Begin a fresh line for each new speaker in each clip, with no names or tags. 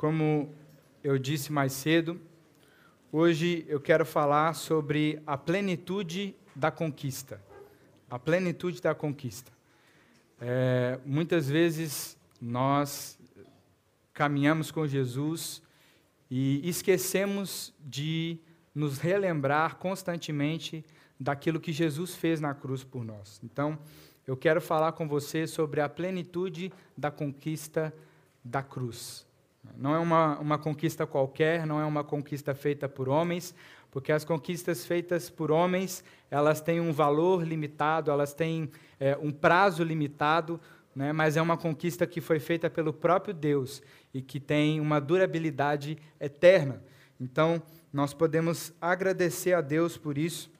Como eu disse mais cedo, hoje eu quero falar sobre a plenitude da conquista. A plenitude da conquista. É, muitas vezes nós caminhamos com Jesus e esquecemos de nos relembrar constantemente daquilo que Jesus fez na cruz por nós. Então, eu quero falar com você sobre a plenitude da conquista da cruz. Não é uma, uma conquista qualquer, não é uma conquista feita por homens, porque as conquistas feitas por homens, elas têm um valor limitado, elas têm é, um prazo limitado, né, mas é uma conquista que foi feita pelo próprio Deus e que tem uma durabilidade eterna. Então, nós podemos agradecer a Deus por isso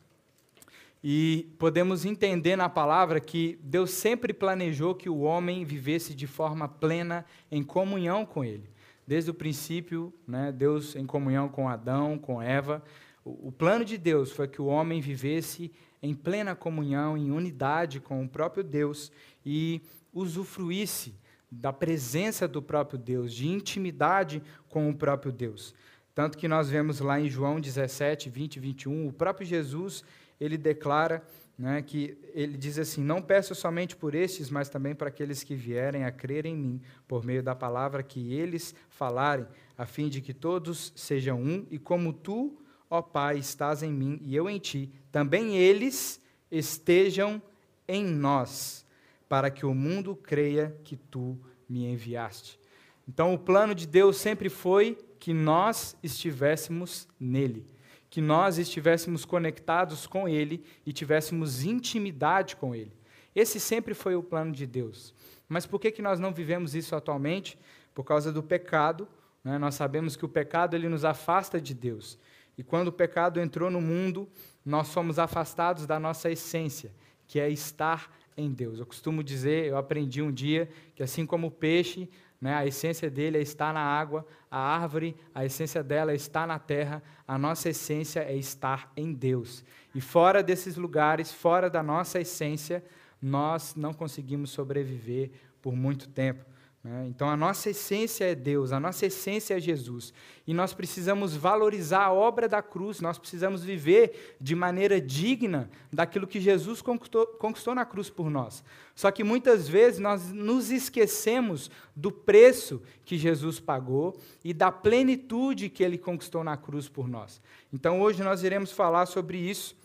e podemos entender na palavra que Deus sempre planejou que o homem vivesse de forma plena em comunhão com Ele. Desde o princípio, né, Deus em comunhão com Adão, com Eva. O, o plano de Deus foi que o homem vivesse em plena comunhão, em unidade com o próprio Deus e usufruísse da presença do próprio Deus, de intimidade com o próprio Deus. Tanto que nós vemos lá em João 17, 20 e 21, o próprio Jesus ele declara né, que ele diz assim: Não peço somente por estes, mas também para aqueles que vierem a crer em mim, por meio da palavra que eles falarem, a fim de que todos sejam um, e como tu, ó Pai, estás em mim e eu em ti, também eles estejam em nós, para que o mundo creia que tu me enviaste. Então, o plano de Deus sempre foi que nós estivéssemos nele que nós estivéssemos conectados com Ele e tivéssemos intimidade com Ele. Esse sempre foi o plano de Deus. Mas por que, que nós não vivemos isso atualmente? Por causa do pecado. Né? Nós sabemos que o pecado ele nos afasta de Deus. E quando o pecado entrou no mundo, nós fomos afastados da nossa essência, que é estar em Deus. Eu costumo dizer, eu aprendi um dia, que assim como o peixe, né? A essência dele é estar na água, a árvore, a essência dela é na terra, a nossa essência é estar em Deus. E fora desses lugares, fora da nossa essência, nós não conseguimos sobreviver por muito tempo. Né? Então, a nossa essência é Deus, a nossa essência é Jesus. E nós precisamos valorizar a obra da cruz, nós precisamos viver de maneira digna daquilo que Jesus conquistou, conquistou na cruz por nós. Só que muitas vezes nós nos esquecemos do preço que Jesus pagou e da plenitude que ele conquistou na cruz por nós. Então, hoje nós iremos falar sobre isso.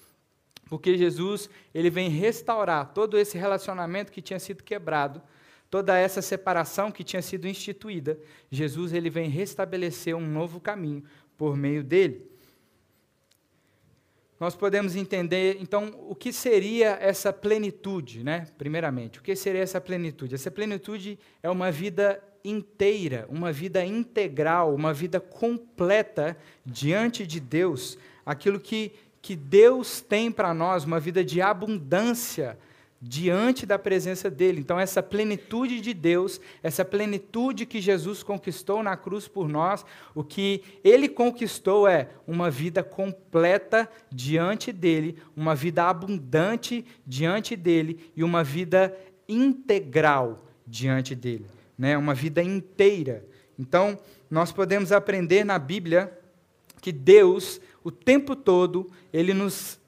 Porque Jesus, ele vem restaurar todo esse relacionamento que tinha sido quebrado toda essa separação que tinha sido instituída, Jesus ele vem restabelecer um novo caminho por meio dele. Nós podemos entender, então, o que seria essa plenitude, né? Primeiramente, o que seria essa plenitude? Essa plenitude é uma vida inteira, uma vida integral, uma vida completa diante de Deus, aquilo que, que Deus tem para nós, uma vida de abundância diante da presença dele. Então, essa plenitude de Deus, essa plenitude que Jesus conquistou na cruz por nós, o que ele conquistou é uma vida completa diante dele, uma vida abundante diante dele e uma vida integral diante dele, né? Uma vida inteira. Então, nós podemos aprender na Bíblia que Deus, o tempo todo, ele nos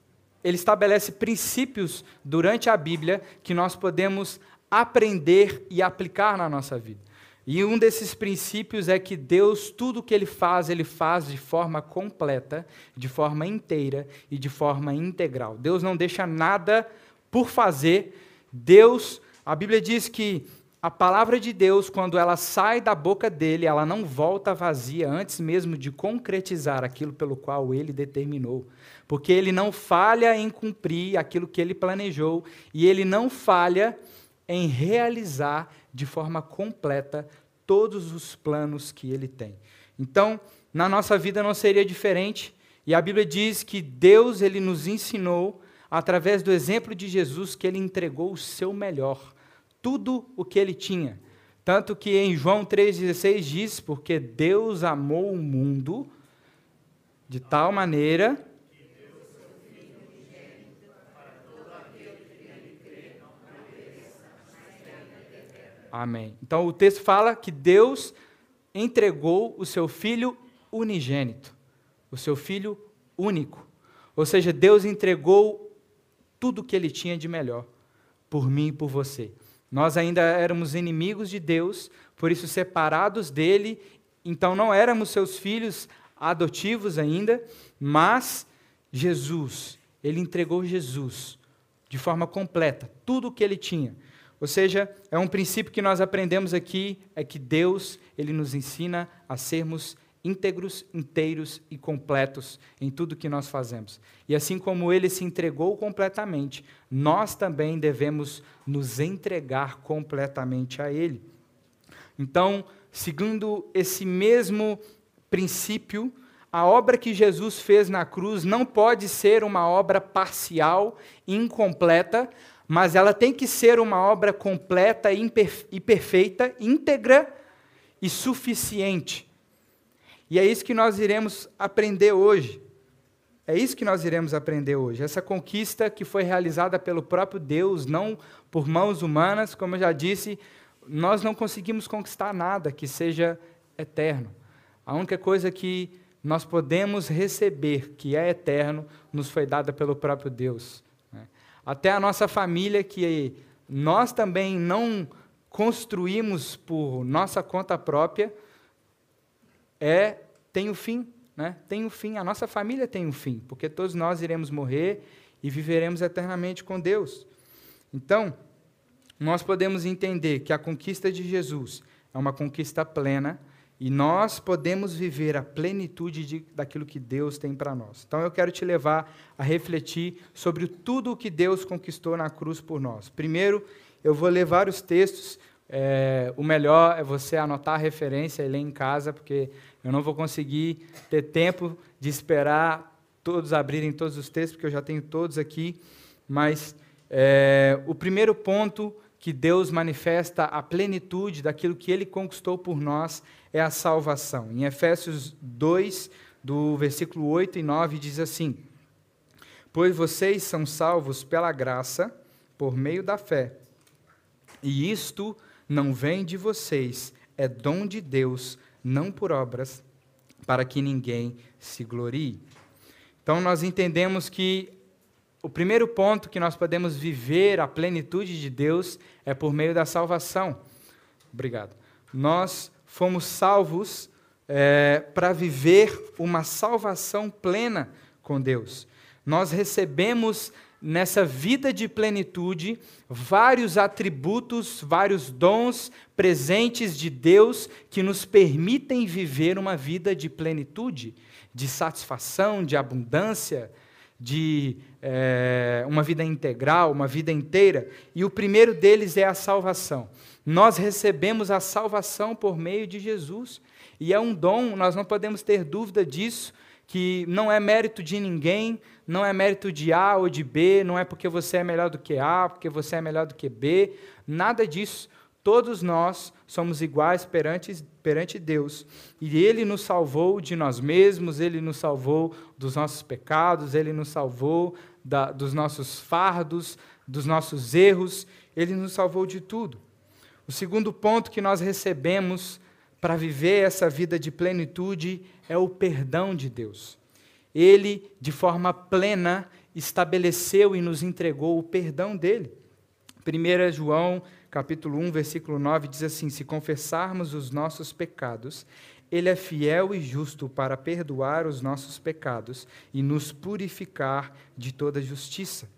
ele estabelece princípios durante a Bíblia que nós podemos aprender e aplicar na nossa vida. E um desses princípios é que Deus, tudo que Ele faz, Ele faz de forma completa, de forma inteira e de forma integral. Deus não deixa nada por fazer. Deus, a Bíblia diz que a palavra de Deus, quando ela sai da boca dele, ela não volta vazia antes mesmo de concretizar aquilo pelo qual ele determinou porque ele não falha em cumprir aquilo que ele planejou e ele não falha em realizar de forma completa todos os planos que ele tem. Então, na nossa vida não seria diferente, e a Bíblia diz que Deus ele nos ensinou através do exemplo de Jesus que ele entregou o seu melhor, tudo o que ele tinha. Tanto que em João 3,16 diz: Porque Deus amou o mundo de tal maneira Amém. Então o texto fala que Deus entregou o seu filho unigênito, o seu filho único. Ou seja, Deus entregou tudo o que ele tinha de melhor por mim e por você. Nós ainda éramos inimigos de Deus, por isso separados dele, então não éramos seus filhos adotivos ainda, mas Jesus, ele entregou Jesus de forma completa, tudo o que ele tinha. Ou seja, é um princípio que nós aprendemos aqui, é que Deus, ele nos ensina a sermos íntegros, inteiros e completos em tudo que nós fazemos. E assim como ele se entregou completamente, nós também devemos nos entregar completamente a ele. Então, segundo esse mesmo princípio, a obra que Jesus fez na cruz não pode ser uma obra parcial, incompleta, mas ela tem que ser uma obra completa e perfeita, íntegra e suficiente. E é isso que nós iremos aprender hoje. É isso que nós iremos aprender hoje. Essa conquista que foi realizada pelo próprio Deus, não por mãos humanas, como eu já disse, nós não conseguimos conquistar nada que seja eterno. A única coisa que nós podemos receber, que é eterno, nos foi dada pelo próprio Deus. Né? Até a nossa família, que nós também não construímos por nossa conta própria, é tem o um fim, né? Tem o um fim. A nossa família tem um fim, porque todos nós iremos morrer e viveremos eternamente com Deus. Então, nós podemos entender que a conquista de Jesus é uma conquista plena e nós podemos viver a plenitude de, daquilo que Deus tem para nós. Então eu quero te levar a refletir sobre tudo o que Deus conquistou na cruz por nós. Primeiro, eu vou levar os textos é, o melhor é você anotar a referência e ler em casa, porque eu não vou conseguir ter tempo de esperar todos abrirem todos os textos, porque eu já tenho todos aqui. Mas é, o primeiro ponto que Deus manifesta a plenitude daquilo que Ele conquistou por nós é a salvação. Em Efésios 2, do versículo 8 e 9, diz assim: Pois vocês são salvos pela graça, por meio da fé. E isto não vem de vocês, é dom de Deus, não por obras, para que ninguém se glorie. Então nós entendemos que o primeiro ponto que nós podemos viver a plenitude de Deus é por meio da salvação. Obrigado. Nós fomos salvos é, para viver uma salvação plena com Deus. Nós recebemos nessa vida de plenitude, vários atributos, vários dons presentes de Deus que nos permitem viver uma vida de plenitude, de satisfação, de abundância, de é, uma vida integral, uma vida inteira. E o primeiro deles é a salvação. Nós recebemos a salvação por meio de Jesus. E é um dom, nós não podemos ter dúvida disso que não é mérito de ninguém, não é mérito de A ou de B, não é porque você é melhor do que A, porque você é melhor do que B, nada disso. Todos nós somos iguais perante, perante Deus. E Ele nos salvou de nós mesmos, Ele nos salvou dos nossos pecados, Ele nos salvou da, dos nossos fardos, dos nossos erros, Ele nos salvou de tudo. O segundo ponto que nós recebemos para viver essa vida de plenitude é o perdão de Deus. Ele, de forma plena, estabeleceu e nos entregou o perdão dele. 1 João, capítulo 1, versículo 9 diz assim: Se confessarmos os nossos pecados, ele é fiel e justo para perdoar os nossos pecados e nos purificar de toda justiça.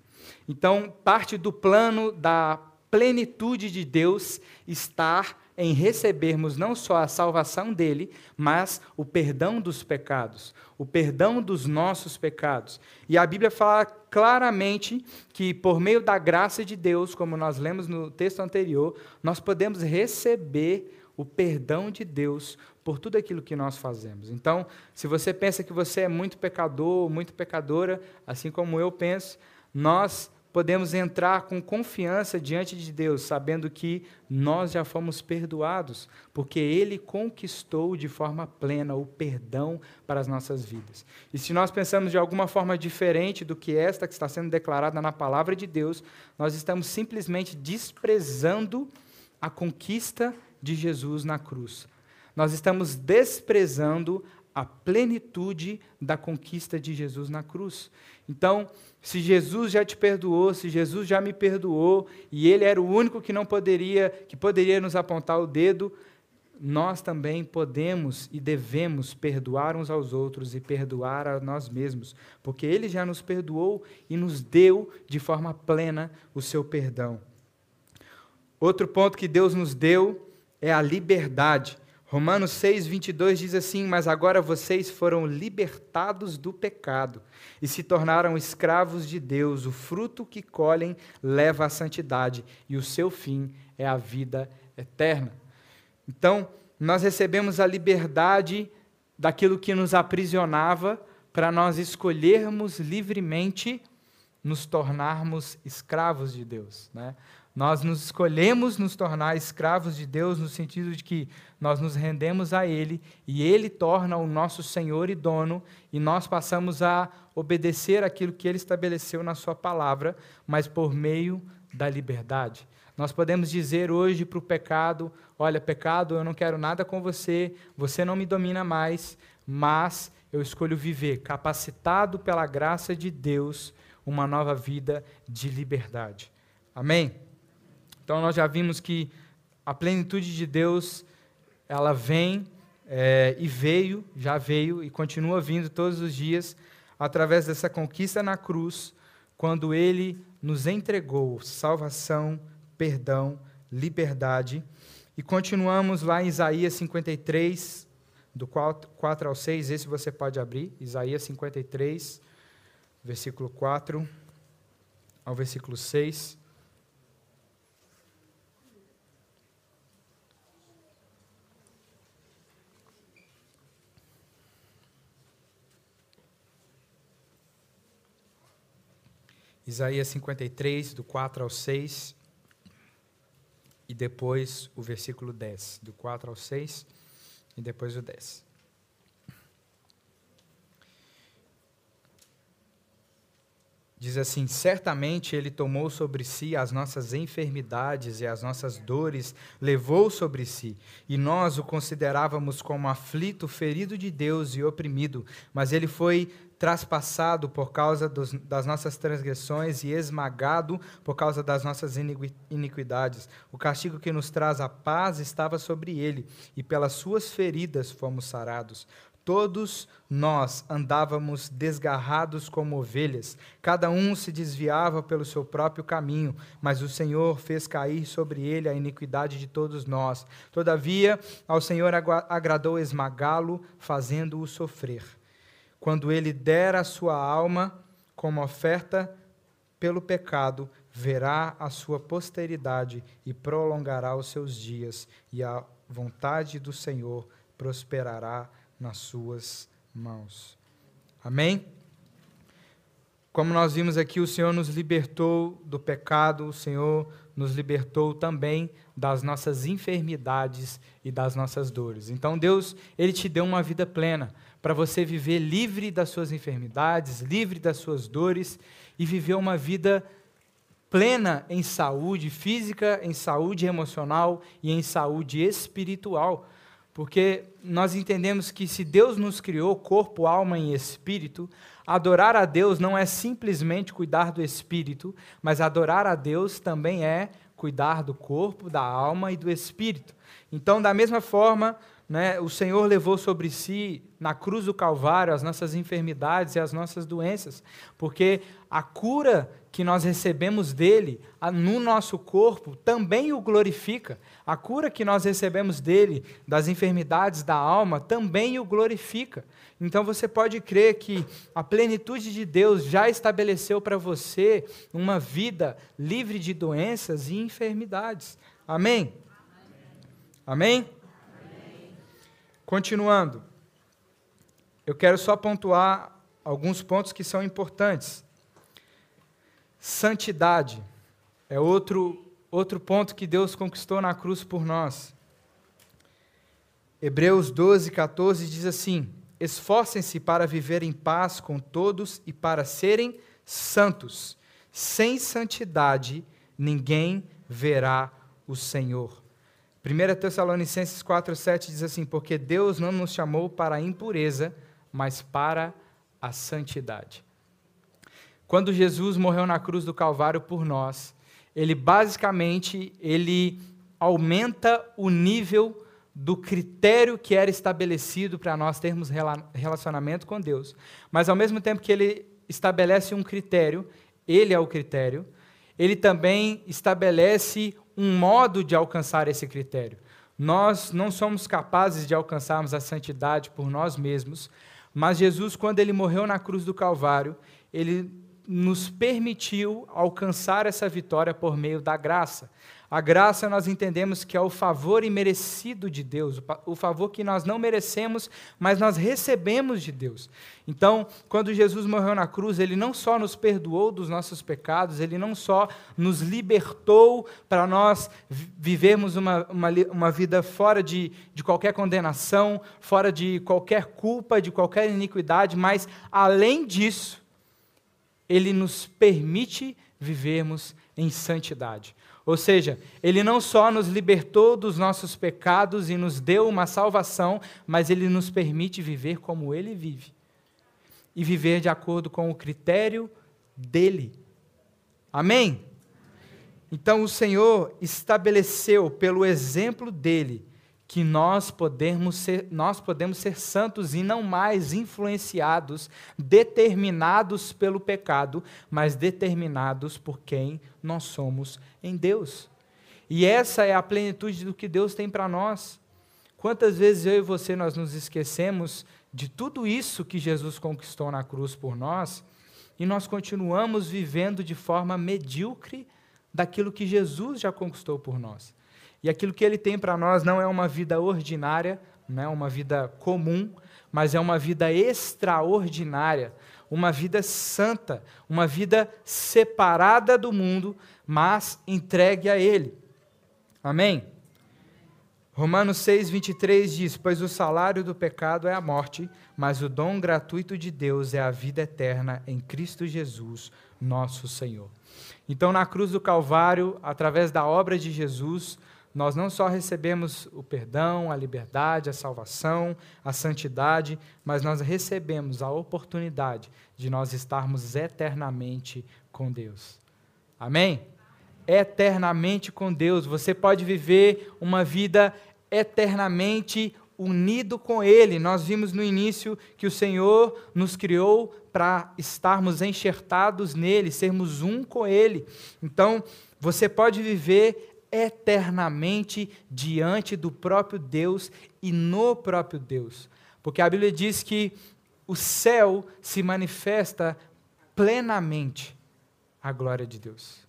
Então, parte do plano da plenitude de Deus estar em recebermos não só a salvação dele, mas o perdão dos pecados, o perdão dos nossos pecados. E a Bíblia fala claramente que, por meio da graça de Deus, como nós lemos no texto anterior, nós podemos receber o perdão de Deus por tudo aquilo que nós fazemos. Então, se você pensa que você é muito pecador, muito pecadora, assim como eu penso, nós podemos entrar com confiança diante de Deus, sabendo que nós já fomos perdoados, porque Ele conquistou de forma plena o perdão para as nossas vidas. E se nós pensamos de alguma forma diferente do que esta que está sendo declarada na palavra de Deus, nós estamos simplesmente desprezando a conquista de Jesus na cruz. nós estamos desprezando a plenitude da conquista de Jesus na cruz. Então, se Jesus já te perdoou, se Jesus já me perdoou e ele era o único que não poderia, que poderia nos apontar o dedo, nós também podemos e devemos perdoar uns aos outros e perdoar a nós mesmos, porque ele já nos perdoou e nos deu de forma plena o seu perdão. Outro ponto que Deus nos deu é a liberdade. Romanos 6, 22 diz assim: Mas agora vocês foram libertados do pecado e se tornaram escravos de Deus. O fruto que colhem leva à santidade e o seu fim é a vida eterna. Então, nós recebemos a liberdade daquilo que nos aprisionava para nós escolhermos livremente nos tornarmos escravos de Deus. Né? Nós nos escolhemos nos tornar escravos de Deus no sentido de que nós nos rendemos a Ele e Ele torna o nosso Senhor e dono e nós passamos a obedecer aquilo que Ele estabeleceu na Sua palavra, mas por meio da liberdade. Nós podemos dizer hoje para o pecado: olha, pecado, eu não quero nada com você, você não me domina mais, mas eu escolho viver capacitado pela graça de Deus uma nova vida de liberdade. Amém? Então nós já vimos que a plenitude de Deus, ela vem é, e veio, já veio e continua vindo todos os dias através dessa conquista na cruz, quando Ele nos entregou salvação, perdão, liberdade. E continuamos lá em Isaías 53, do 4, 4 ao 6, esse você pode abrir, Isaías 53, versículo 4 ao versículo 6. Isaías 53, do 4 ao 6, e depois o versículo 10, do 4 ao 6, e depois o 10. Diz assim: Certamente Ele tomou sobre si as nossas enfermidades e as nossas dores, levou sobre si, e nós o considerávamos como aflito, ferido de Deus e oprimido, mas Ele foi traspassado por causa dos, das nossas transgressões e esmagado por causa das nossas iniquidades. O castigo que nos traz a paz estava sobre ele, e pelas suas feridas fomos sarados. Todos nós andávamos desgarrados como ovelhas, cada um se desviava pelo seu próprio caminho, mas o Senhor fez cair sobre ele a iniquidade de todos nós. Todavia, ao Senhor agradou esmagá-lo, fazendo-o sofrer quando ele der a sua alma como oferta pelo pecado, verá a sua posteridade e prolongará os seus dias, e a vontade do Senhor prosperará nas suas mãos. Amém? Como nós vimos aqui, o Senhor nos libertou do pecado, o Senhor nos libertou também das nossas enfermidades e das nossas dores. Então Deus, ele te deu uma vida plena para você viver livre das suas enfermidades, livre das suas dores e viver uma vida plena em saúde física, em saúde emocional e em saúde espiritual. Porque nós entendemos que se Deus nos criou corpo, alma e espírito, adorar a Deus não é simplesmente cuidar do espírito, mas adorar a Deus também é cuidar do corpo, da alma e do espírito. Então, da mesma forma, né, o Senhor levou sobre si, na cruz do Calvário, as nossas enfermidades e as nossas doenças, porque a cura que nós recebemos dele no nosso corpo também o glorifica. A cura que nós recebemos dele, das enfermidades da alma, também o glorifica. Então você pode crer que a plenitude de Deus já estabeleceu para você uma vida livre de doenças e enfermidades. Amém? Amém? Continuando, eu quero só pontuar alguns pontos que são importantes. Santidade é outro, outro ponto que Deus conquistou na cruz por nós. Hebreus 12, 14 diz assim: Esforcem-se para viver em paz com todos e para serem santos. Sem santidade, ninguém verá o Senhor. 1 Tessalonicenses 4,7 diz assim: Porque Deus não nos chamou para a impureza, mas para a santidade. Quando Jesus morreu na cruz do Calvário por nós, ele basicamente ele aumenta o nível do critério que era estabelecido para nós termos relacionamento com Deus. Mas ao mesmo tempo que ele estabelece um critério, ele é o critério, ele também estabelece um modo de alcançar esse critério. Nós não somos capazes de alcançarmos a santidade por nós mesmos, mas Jesus, quando ele morreu na cruz do Calvário, ele nos permitiu alcançar essa vitória por meio da graça. A graça nós entendemos que é o favor imerecido de Deus, o favor que nós não merecemos, mas nós recebemos de Deus. Então, quando Jesus morreu na cruz, ele não só nos perdoou dos nossos pecados, ele não só nos libertou para nós vivermos uma, uma, uma vida fora de, de qualquer condenação, fora de qualquer culpa, de qualquer iniquidade, mas, além disso, ele nos permite vivermos em santidade. Ou seja, ele não só nos libertou dos nossos pecados e nos deu uma salvação, mas ele nos permite viver como ele vive. E viver de acordo com o critério dele. Amém? Então o Senhor estabeleceu pelo exemplo dele que nós podemos ser, nós podemos ser santos e não mais influenciados, determinados pelo pecado, mas determinados por quem nós somos em Deus. E essa é a plenitude do que Deus tem para nós. Quantas vezes eu e você nós nos esquecemos de tudo isso que Jesus conquistou na cruz por nós e nós continuamos vivendo de forma medíocre daquilo que Jesus já conquistou por nós. E aquilo que ele tem para nós não é uma vida ordinária, não é uma vida comum, mas é uma vida extraordinária, uma vida santa, uma vida separada do mundo, mas entregue a ele. Amém? Romanos 6, 23 diz: Pois o salário do pecado é a morte, mas o dom gratuito de Deus é a vida eterna em Cristo Jesus, nosso Senhor. Então, na cruz do Calvário, através da obra de Jesus, nós não só recebemos o perdão, a liberdade, a salvação, a santidade, mas nós recebemos a oportunidade de nós estarmos eternamente com Deus. Amém? Eternamente com Deus. Você pode viver uma vida eternamente unido com Ele. Nós vimos no início que o Senhor nos criou para estarmos enxertados nele, sermos um com Ele. Então, você pode viver eternamente diante do próprio Deus e no próprio Deus. Porque a Bíblia diz que o céu se manifesta plenamente a glória de Deus.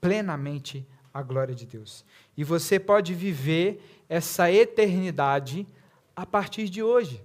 Plenamente a glória de Deus. E você pode viver essa eternidade a partir de hoje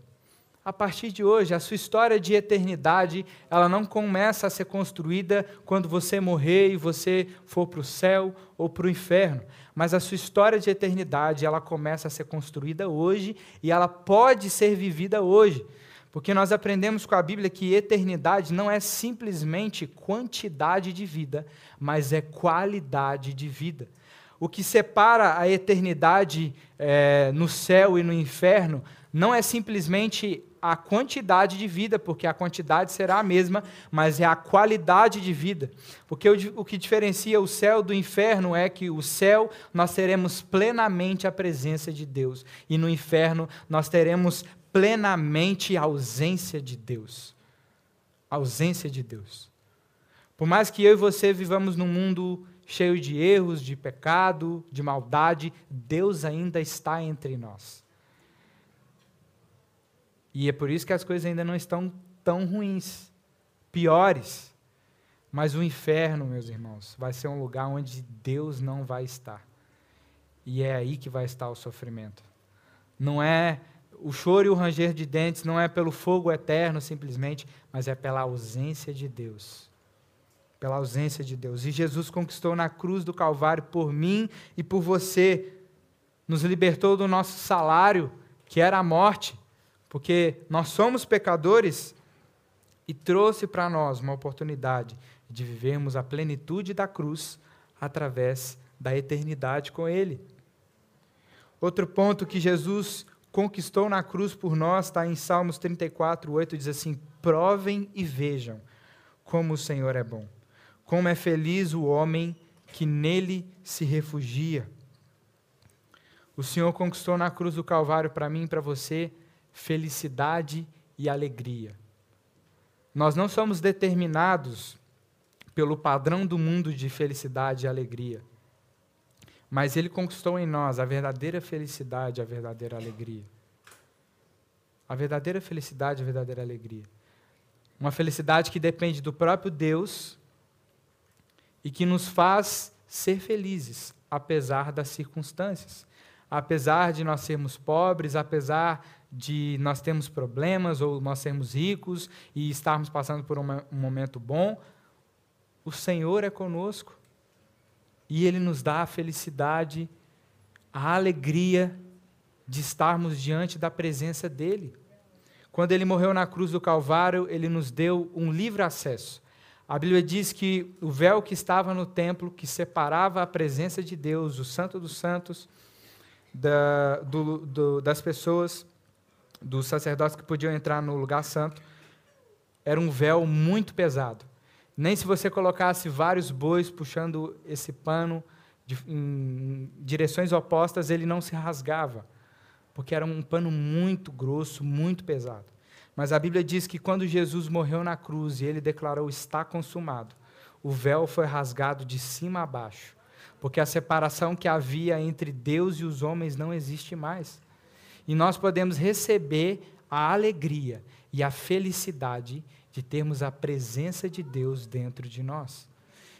a partir de hoje. A sua história de eternidade, ela não começa a ser construída quando você morrer e você for para o céu ou para o inferno. Mas a sua história de eternidade, ela começa a ser construída hoje e ela pode ser vivida hoje. Porque nós aprendemos com a Bíblia que eternidade não é simplesmente quantidade de vida, mas é qualidade de vida. O que separa a eternidade é, no céu e no inferno não é simplesmente a quantidade de vida, porque a quantidade será a mesma, mas é a qualidade de vida. Porque o, que diferencia o céu do inferno é que o céu nós teremos plenamente a presença de Deus, e no inferno nós teremos plenamente a ausência de Deus. A ausência de Deus. Por mais que eu e você vivamos num mundo cheio de erros, de pecado, de maldade, Deus ainda está entre nós. E é por isso que as coisas ainda não estão tão ruins, piores. Mas o inferno, meus irmãos, vai ser um lugar onde Deus não vai estar. E é aí que vai estar o sofrimento. Não é o choro e o ranger de dentes, não é pelo fogo eterno simplesmente, mas é pela ausência de Deus. Pela ausência de Deus. E Jesus conquistou na cruz do Calvário por mim e por você. Nos libertou do nosso salário, que era a morte porque nós somos pecadores e trouxe para nós uma oportunidade de vivermos a plenitude da cruz através da eternidade com Ele. Outro ponto que Jesus conquistou na cruz por nós está em Salmos 34, 8, diz assim: Provem e vejam como o Senhor é bom. Como é feliz o homem que nele se refugia. O Senhor conquistou na cruz do Calvário para mim e para você felicidade e alegria. Nós não somos determinados pelo padrão do mundo de felicidade e alegria. Mas ele conquistou em nós a verdadeira felicidade, a verdadeira alegria. A verdadeira felicidade, a verdadeira alegria. Uma felicidade que depende do próprio Deus e que nos faz ser felizes, apesar das circunstâncias. Apesar de nós sermos pobres, apesar de nós termos problemas ou nós sermos ricos e estarmos passando por um momento bom, o Senhor é conosco e Ele nos dá a felicidade, a alegria de estarmos diante da presença dEle. Quando Ele morreu na cruz do Calvário, Ele nos deu um livre acesso. A Bíblia diz que o véu que estava no templo, que separava a presença de Deus, o Santo dos Santos, da, do, do, das pessoas, dos sacerdotes que podiam entrar no lugar santo, era um véu muito pesado. Nem se você colocasse vários bois puxando esse pano de, em direções opostas, ele não se rasgava, porque era um pano muito grosso, muito pesado. Mas a Bíblia diz que quando Jesus morreu na cruz e ele declarou está consumado, o véu foi rasgado de cima a baixo, porque a separação que havia entre Deus e os homens não existe mais. E nós podemos receber a alegria e a felicidade de termos a presença de Deus dentro de nós.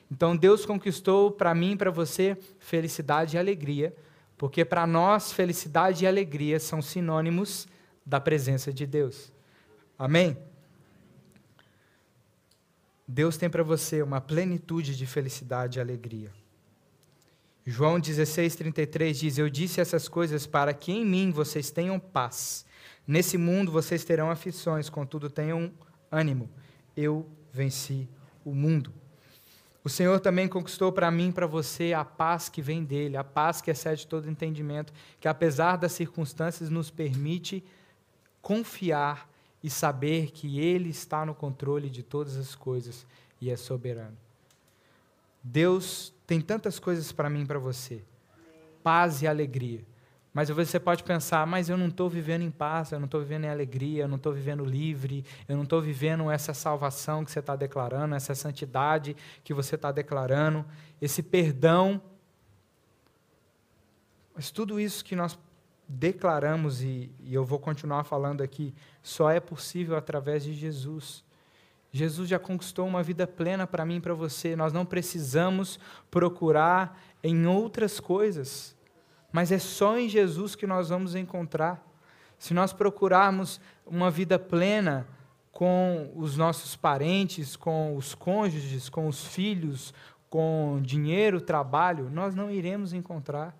Então Deus conquistou para mim e para você felicidade e alegria, porque para nós felicidade e alegria são sinônimos da presença de Deus. Amém? Deus tem para você uma plenitude de felicidade e alegria. João 16, 33 diz: Eu disse essas coisas para que em mim vocês tenham paz. Nesse mundo vocês terão aflições, contudo tenham ânimo, eu venci o mundo. O Senhor também conquistou para mim e para você a paz que vem dele, a paz que excede todo entendimento, que apesar das circunstâncias nos permite confiar e saber que ele está no controle de todas as coisas e é soberano. Deus tem tantas coisas para mim e para você. Paz e alegria. Mas você pode pensar, mas eu não estou vivendo em paz, eu não estou vivendo em alegria, eu não estou vivendo livre, eu não estou vivendo essa salvação que você está declarando, essa santidade que você está declarando, esse perdão. Mas tudo isso que nós declaramos, e, e eu vou continuar falando aqui, só é possível através de Jesus. Jesus já conquistou uma vida plena para mim e para você. Nós não precisamos procurar em outras coisas mas é só em Jesus que nós vamos encontrar. Se nós procurarmos uma vida plena com os nossos parentes, com os cônjuges, com os filhos, com dinheiro, trabalho, nós não iremos encontrar.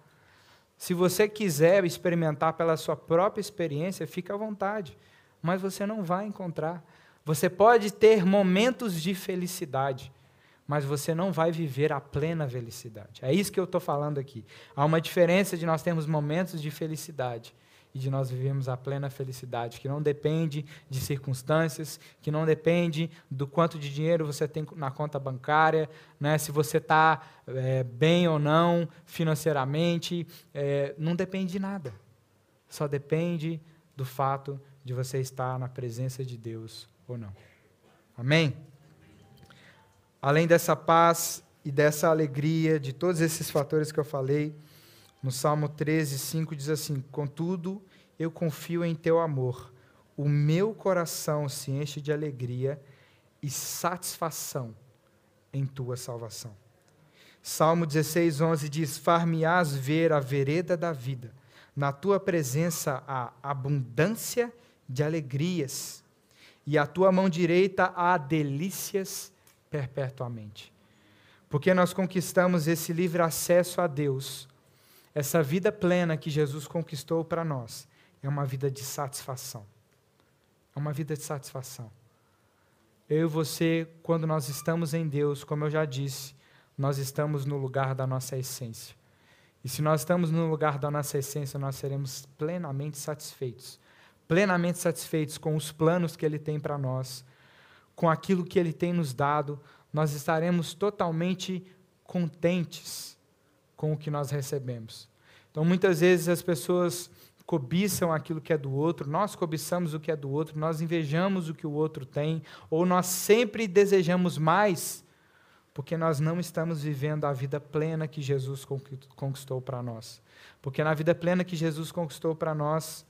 Se você quiser experimentar pela sua própria experiência, fique à vontade, mas você não vai encontrar. Você pode ter momentos de felicidade, mas você não vai viver a plena felicidade. É isso que eu estou falando aqui. Há uma diferença de nós termos momentos de felicidade e de nós vivermos a plena felicidade, que não depende de circunstâncias, que não depende do quanto de dinheiro você tem na conta bancária, né, se você está é, bem ou não financeiramente, é, não depende de nada. Só depende do fato de você estar na presença de Deus ou não. Amém? além dessa paz e dessa alegria, de todos esses fatores que eu falei, no Salmo 13, 5 diz assim: Contudo, eu confio em teu amor, o meu coração se enche de alegria e satisfação em tua salvação. Salmo 16, 11 diz: Far-me-ás ver a vereda da vida, na tua presença há abundância de alegrias, e a tua mão direita há delícias perpetuamente. Porque nós conquistamos esse livre acesso a Deus, essa vida plena que Jesus conquistou para nós, é uma vida de satisfação. É uma vida de satisfação. Eu e você, quando nós estamos em Deus, como eu já disse, nós estamos no lugar da nossa essência. E se nós estamos no lugar da nossa essência, nós seremos plenamente satisfeitos. Plenamente satisfeitos com os planos que Ele tem para nós, com aquilo que Ele tem nos dado, nós estaremos totalmente contentes com o que nós recebemos. Então, muitas vezes as pessoas cobiçam aquilo que é do outro, nós cobiçamos o que é do outro, nós invejamos o que o outro tem, ou nós sempre desejamos mais, porque nós não estamos vivendo a vida plena que Jesus conquistou para nós. Porque na vida plena que Jesus conquistou para nós,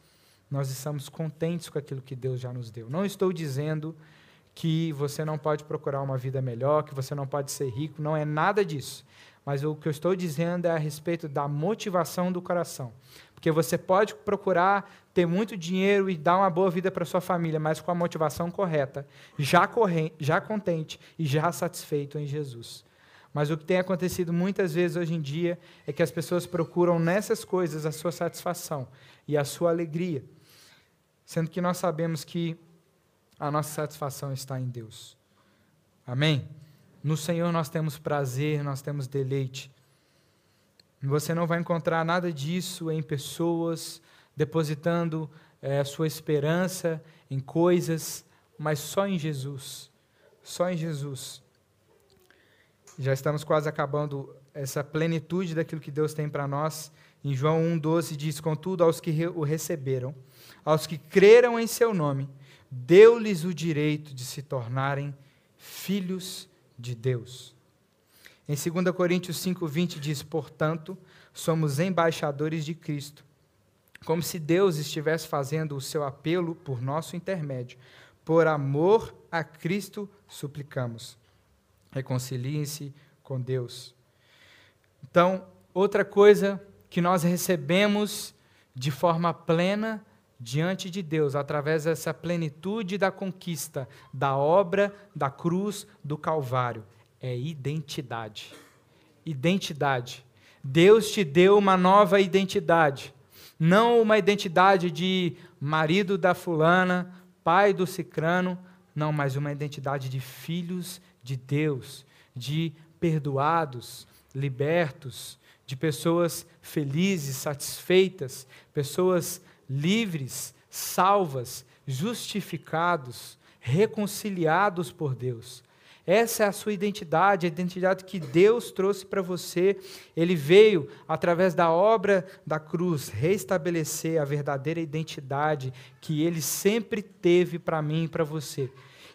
nós estamos contentes com aquilo que Deus já nos deu. Não estou dizendo que você não pode procurar uma vida melhor, que você não pode ser rico, não é nada disso. Mas o que eu estou dizendo é a respeito da motivação do coração. Porque você pode procurar ter muito dinheiro e dar uma boa vida para sua família, mas com a motivação correta, já, corrente, já contente e já satisfeito em Jesus. Mas o que tem acontecido muitas vezes hoje em dia é que as pessoas procuram nessas coisas a sua satisfação e a sua alegria, sendo que nós sabemos que a nossa satisfação está em Deus. Amém? No Senhor nós temos prazer, nós temos deleite. Você não vai encontrar nada disso em pessoas depositando é, sua esperança em coisas, mas só em Jesus. Só em Jesus. Já estamos quase acabando essa plenitude daquilo que Deus tem para nós. Em João 1,12 diz: Contudo, aos que o receberam, aos que creram em seu nome, deu-lhes o direito de se tornarem filhos de Deus. Em 2 Coríntios 5,20 diz: Portanto, somos embaixadores de Cristo, como se Deus estivesse fazendo o seu apelo por nosso intermédio. Por amor a Cristo suplicamos. Reconciliem-se com Deus. Então, outra coisa que nós recebemos de forma plena diante de Deus, através dessa plenitude da conquista, da obra da cruz do Calvário, é identidade. Identidade. Deus te deu uma nova identidade. Não uma identidade de marido da fulana, pai do cicrano, não, mas uma identidade de filhos de Deus, de perdoados, libertos, de pessoas felizes, satisfeitas, pessoas livres, salvas, justificados, reconciliados por Deus. Essa é a sua identidade, a identidade que Deus trouxe para você. Ele veio, através da obra da cruz, restabelecer a verdadeira identidade que Ele sempre teve para mim e para você.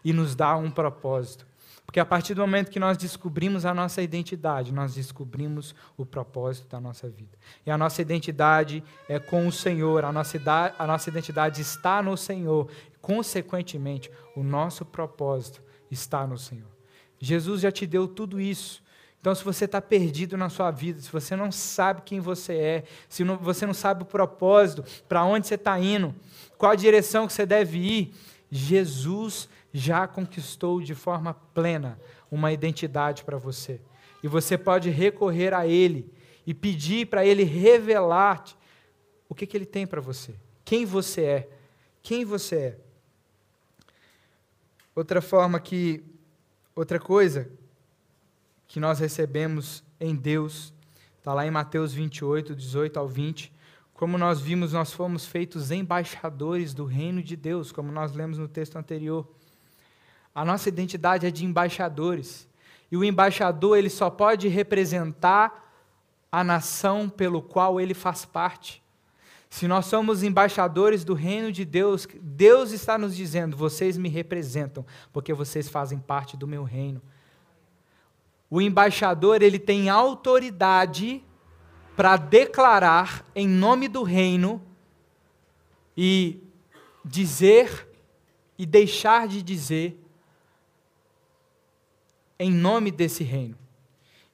E nos dá um propósito. Porque a partir do momento que nós descobrimos a nossa identidade, nós descobrimos o propósito da nossa vida. E a nossa identidade é com o Senhor, a nossa, a nossa identidade está no Senhor. Consequentemente, o nosso propósito está no Senhor. Jesus já te deu tudo isso. Então, se você está perdido na sua vida, se você não sabe quem você é, se não, você não sabe o propósito, para onde você está indo, qual a direção que você deve ir, Jesus já conquistou de forma plena uma identidade para você. E você pode recorrer a Ele e pedir para Ele revelar-te o que, que Ele tem para você, quem você é, quem você é. Outra forma que Outra coisa que nós recebemos em Deus, está lá em Mateus 28, 18 ao 20. Como nós vimos, nós fomos feitos embaixadores do reino de Deus, como nós lemos no texto anterior. A nossa identidade é de embaixadores. E o embaixador, ele só pode representar a nação pelo qual ele faz parte. Se nós somos embaixadores do reino de Deus, Deus está nos dizendo: vocês me representam, porque vocês fazem parte do meu reino. O embaixador, ele tem autoridade para declarar em nome do reino e dizer e deixar de dizer em nome desse reino.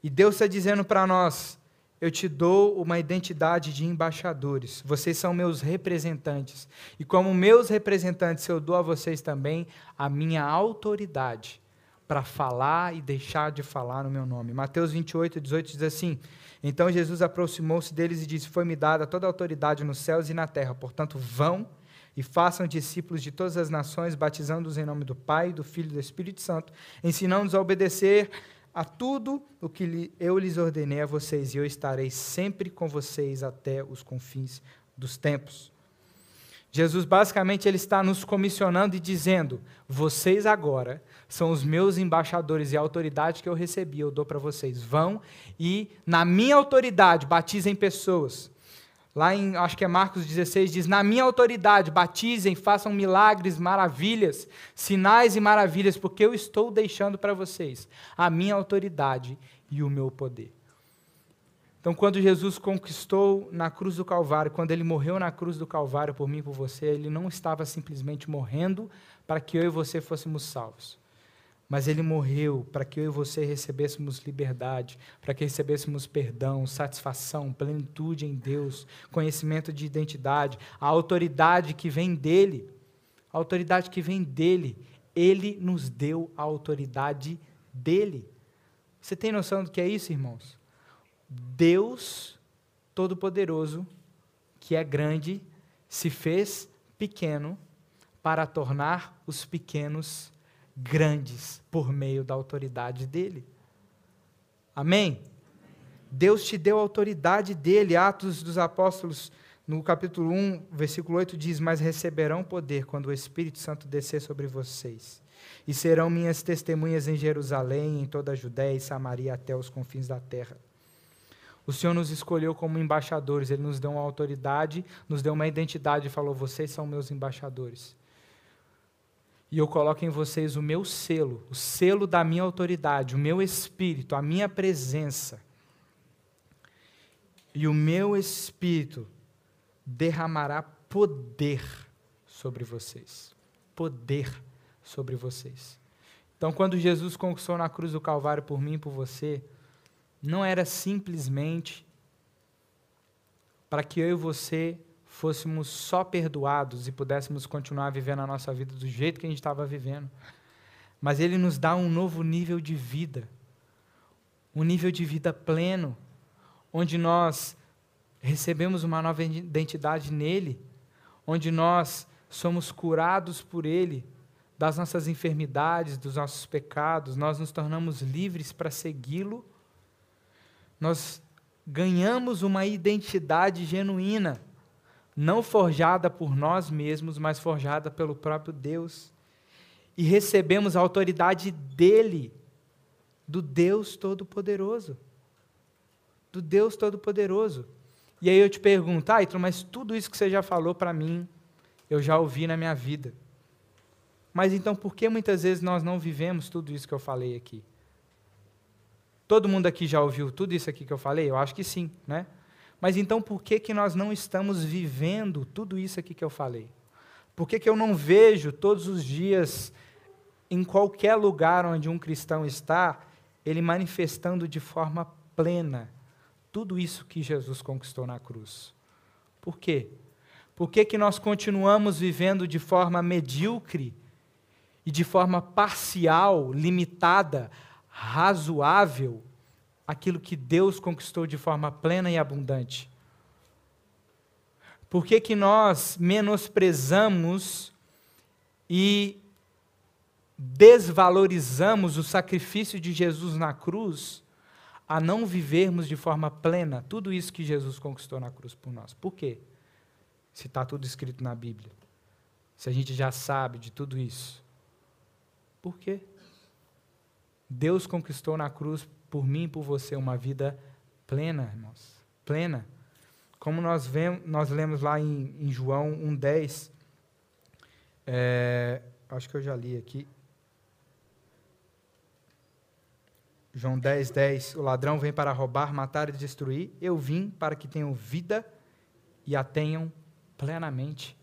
E Deus está dizendo para nós: eu te dou uma identidade de embaixadores. Vocês são meus representantes. E como meus representantes, eu dou a vocês também a minha autoridade para falar e deixar de falar no meu nome. Mateus 28, 18 diz assim: Então Jesus aproximou-se deles e disse: Foi-me dada toda a autoridade nos céus e na terra. Portanto, vão e façam discípulos de todas as nações, batizando-os em nome do Pai, do Filho e do Espírito Santo, ensinando-os a obedecer a tudo o que eu lhes ordenei a vocês, e eu estarei sempre com vocês até os confins dos tempos. Jesus basicamente ele está nos comissionando e dizendo: vocês agora são os meus embaixadores e a autoridade que eu recebi, eu dou para vocês. Vão e na minha autoridade batizem pessoas. Lá em, acho que é Marcos 16, diz: Na minha autoridade, batizem, façam milagres, maravilhas, sinais e maravilhas, porque eu estou deixando para vocês a minha autoridade e o meu poder. Então, quando Jesus conquistou na cruz do Calvário, quando ele morreu na cruz do Calvário por mim e por você, ele não estava simplesmente morrendo para que eu e você fôssemos salvos. Mas ele morreu para que eu e você recebêssemos liberdade, para que recebêssemos perdão, satisfação, plenitude em Deus, conhecimento de identidade, a autoridade que vem dele. A autoridade que vem dele. Ele nos deu a autoridade dele. Você tem noção do que é isso, irmãos? Deus Todo-Poderoso, que é grande, se fez pequeno para tornar os pequenos grandes por meio da autoridade dele. Amém? Deus te deu a autoridade dele. Atos dos Apóstolos, no capítulo 1, versículo 8, diz: Mas receberão poder quando o Espírito Santo descer sobre vocês. E serão minhas testemunhas em Jerusalém, em toda a Judéia e Samaria, até os confins da terra. O Senhor nos escolheu como embaixadores, Ele nos deu uma autoridade, nos deu uma identidade e falou: vocês são meus embaixadores. E eu coloco em vocês o meu selo, o selo da minha autoridade, o meu espírito, a minha presença. E o meu espírito derramará poder sobre vocês. Poder sobre vocês. Então, quando Jesus conquistou na cruz do Calvário por mim e por você, não era simplesmente para que eu e você fôssemos só perdoados e pudéssemos continuar vivendo a nossa vida do jeito que a gente estava vivendo. Mas Ele nos dá um novo nível de vida, um nível de vida pleno, onde nós recebemos uma nova identidade nele, onde nós somos curados por Ele das nossas enfermidades, dos nossos pecados, nós nos tornamos livres para segui-lo nós ganhamos uma identidade genuína, não forjada por nós mesmos, mas forjada pelo próprio Deus. E recebemos a autoridade dele, do Deus Todo-Poderoso. Do Deus Todo-Poderoso. E aí eu te pergunto, Aitro, mas tudo isso que você já falou para mim, eu já ouvi na minha vida. Mas então por que muitas vezes nós não vivemos tudo isso que eu falei aqui? Todo mundo aqui já ouviu tudo isso aqui que eu falei? Eu acho que sim, né? Mas então por que, que nós não estamos vivendo tudo isso aqui que eu falei? Por que, que eu não vejo todos os dias, em qualquer lugar onde um cristão está, ele manifestando de forma plena tudo isso que Jesus conquistou na cruz? Por quê? Por que, que nós continuamos vivendo de forma medíocre e de forma parcial, limitada, razoável aquilo que Deus conquistou de forma plena e abundante? Por que, que nós menosprezamos e desvalorizamos o sacrifício de Jesus na cruz a não vivermos de forma plena tudo isso que Jesus conquistou na cruz por nós? Por quê? Se está tudo escrito na Bíblia. Se a gente já sabe de tudo isso. Por quê? Deus conquistou na cruz por mim e por você uma vida plena, irmãos. Plena. Como nós, vemos, nós lemos lá em, em João 1,10, é, acho que eu já li aqui. João 10, 10. O ladrão vem para roubar, matar e destruir. Eu vim para que tenham vida e a tenham plenamente.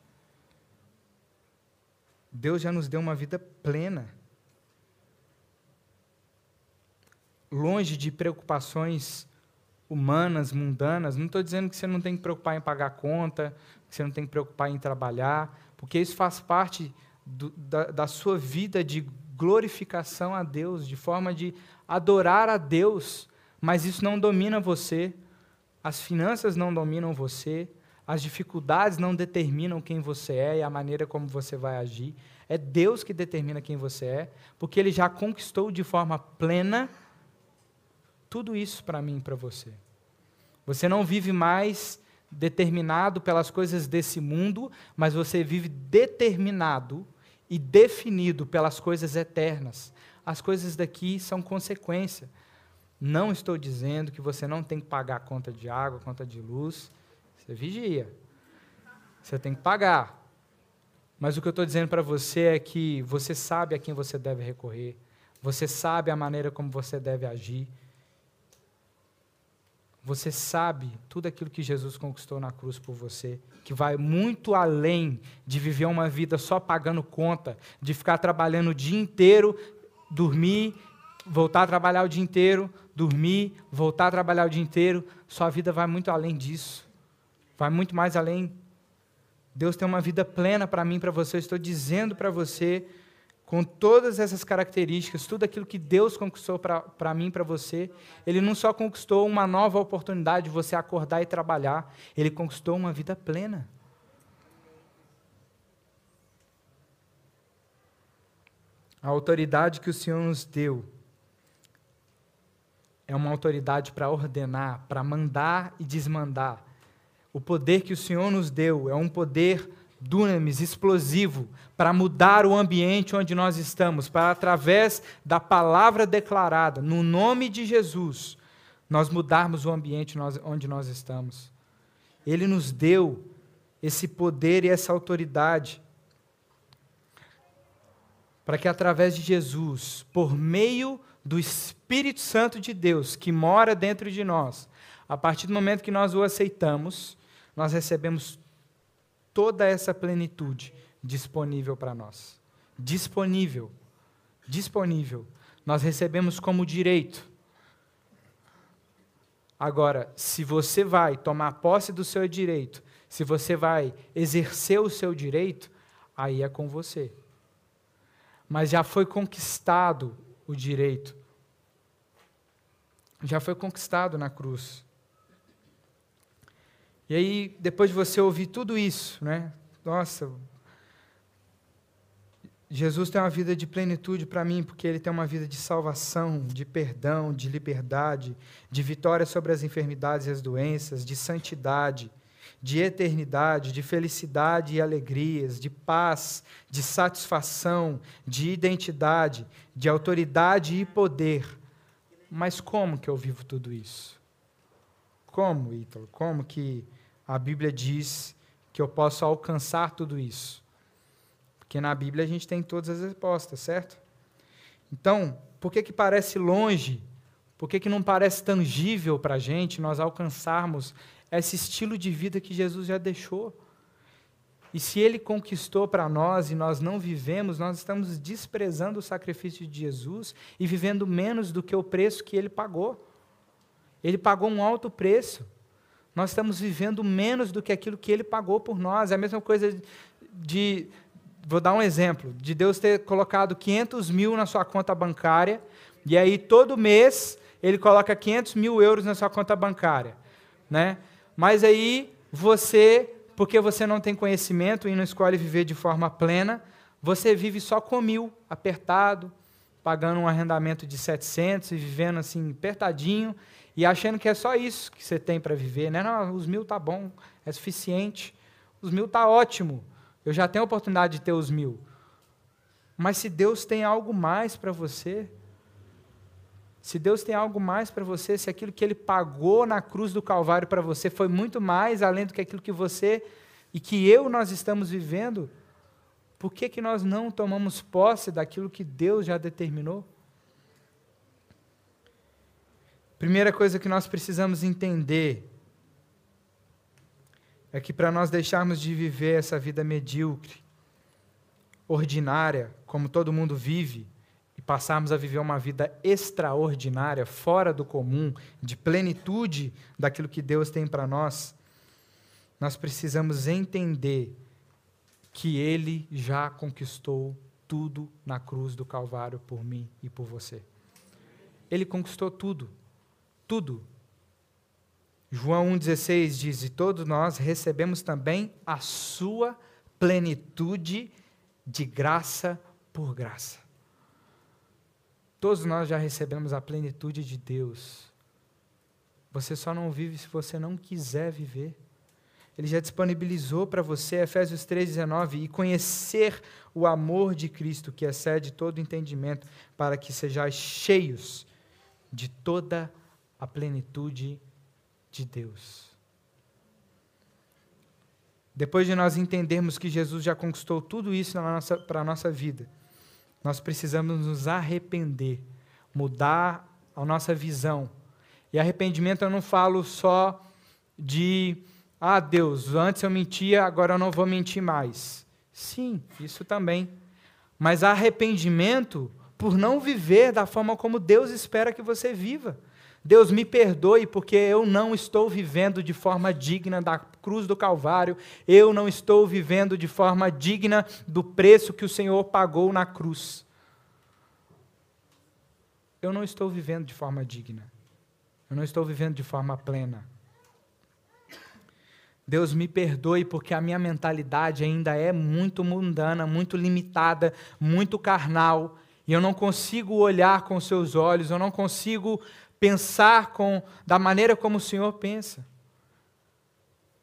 Deus já nos deu uma vida plena. Longe de preocupações humanas, mundanas. Não estou dizendo que você não tem que preocupar em pagar conta, que você não tem que preocupar em trabalhar, porque isso faz parte do, da, da sua vida de glorificação a Deus, de forma de adorar a Deus, mas isso não domina você, as finanças não dominam você, as dificuldades não determinam quem você é e a maneira como você vai agir. É Deus que determina quem você é, porque Ele já conquistou de forma plena tudo isso para mim e para você. Você não vive mais determinado pelas coisas desse mundo, mas você vive determinado e definido pelas coisas eternas. As coisas daqui são consequência. Não estou dizendo que você não tem que pagar conta de água, conta de luz. Você vigia. Você tem que pagar. Mas o que eu estou dizendo para você é que você sabe a quem você deve recorrer, você sabe a maneira como você deve agir, você sabe tudo aquilo que Jesus conquistou na cruz por você, que vai muito além de viver uma vida só pagando conta, de ficar trabalhando o dia inteiro, dormir, voltar a trabalhar o dia inteiro, dormir, voltar a trabalhar o dia inteiro. Sua vida vai muito além disso, vai muito mais além Deus tem uma vida plena para mim, para você. Eu estou dizendo para você, com todas essas características, tudo aquilo que Deus conquistou para mim, para você, Ele não só conquistou uma nova oportunidade de você acordar e trabalhar, Ele conquistou uma vida plena. A autoridade que o Senhor nos deu é uma autoridade para ordenar, para mandar e desmandar o poder que o Senhor nos deu é um poder dunamis, explosivo, para mudar o ambiente onde nós estamos, para através da palavra declarada, no nome de Jesus, nós mudarmos o ambiente onde nós estamos. Ele nos deu esse poder e essa autoridade para que através de Jesus, por meio do Espírito Santo de Deus que mora dentro de nós, a partir do momento que nós o aceitamos, nós recebemos toda essa plenitude disponível para nós. Disponível. Disponível. Nós recebemos como direito. Agora, se você vai tomar posse do seu direito, se você vai exercer o seu direito, aí é com você. Mas já foi conquistado o direito. Já foi conquistado na cruz. E aí, depois de você ouvir tudo isso, né? Nossa, Jesus tem uma vida de plenitude para mim, porque ele tem uma vida de salvação, de perdão, de liberdade, de vitória sobre as enfermidades e as doenças, de santidade, de eternidade, de felicidade e alegrias, de paz, de satisfação, de identidade, de autoridade e poder. Mas como que eu vivo tudo isso? Como, Ítalo? Como que a Bíblia diz que eu posso alcançar tudo isso? Porque na Bíblia a gente tem todas as respostas, certo? Então, por que, que parece longe? Por que, que não parece tangível para a gente nós alcançarmos esse estilo de vida que Jesus já deixou? E se ele conquistou para nós e nós não vivemos, nós estamos desprezando o sacrifício de Jesus e vivendo menos do que o preço que ele pagou. Ele pagou um alto preço nós estamos vivendo menos do que aquilo que ele pagou por nós. É a mesma coisa de. Vou dar um exemplo: de Deus ter colocado 500 mil na sua conta bancária, e aí todo mês ele coloca 500 mil euros na sua conta bancária. Né? Mas aí você, porque você não tem conhecimento e não escolhe viver de forma plena, você vive só com mil, apertado, pagando um arrendamento de 700 e vivendo assim, apertadinho, e achando que é só isso que você tem para viver, né? Não, os mil tá bom, é suficiente. Os mil tá ótimo. Eu já tenho a oportunidade de ter os mil. Mas se Deus tem algo mais para você, se Deus tem algo mais para você, se aquilo que Ele pagou na cruz do Calvário para você foi muito mais além do que aquilo que você e que eu nós estamos vivendo, por que, que nós não tomamos posse daquilo que Deus já determinou? Primeira coisa que nós precisamos entender é que para nós deixarmos de viver essa vida medíocre, ordinária, como todo mundo vive, e passarmos a viver uma vida extraordinária, fora do comum, de plenitude daquilo que Deus tem para nós, nós precisamos entender que Ele já conquistou tudo na cruz do Calvário por mim e por você. Ele conquistou tudo tudo. João 1,16 diz: E todos nós recebemos também a sua plenitude de graça por graça. Todos nós já recebemos a plenitude de Deus, Você só não vive se você não quiser viver. Ele já disponibilizou para você, Efésios 3,19, e conhecer o amor de Cristo, que excede todo entendimento, para que sejais cheios de toda a plenitude de Deus. Depois de nós entendermos que Jesus já conquistou tudo isso para a nossa vida, nós precisamos nos arrepender, mudar a nossa visão. E arrependimento eu não falo só de, ah, Deus, antes eu mentia, agora eu não vou mentir mais. Sim, isso também. Mas arrependimento por não viver da forma como Deus espera que você viva. Deus me perdoe porque eu não estou vivendo de forma digna da cruz do Calvário, eu não estou vivendo de forma digna do preço que o Senhor pagou na cruz. Eu não estou vivendo de forma digna, eu não estou vivendo de forma plena. Deus me perdoe porque a minha mentalidade ainda é muito mundana, muito limitada, muito carnal, e eu não consigo olhar com seus olhos, eu não consigo pensar com da maneira como o Senhor pensa.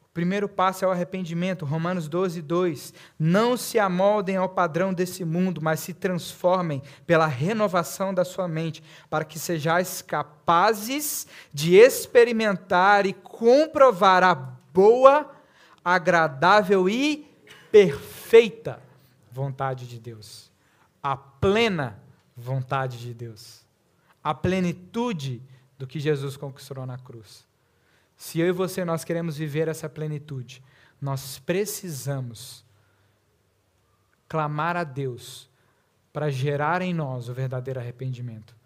O primeiro passo é o arrependimento, Romanos 12, 2. Não se amoldem ao padrão desse mundo, mas se transformem pela renovação da sua mente, para que sejais capazes de experimentar e comprovar a boa, agradável e perfeita vontade de Deus. A plena vontade de Deus a plenitude do que Jesus conquistou na cruz. Se eu e você nós queremos viver essa plenitude, nós precisamos clamar a Deus para gerar em nós o verdadeiro arrependimento.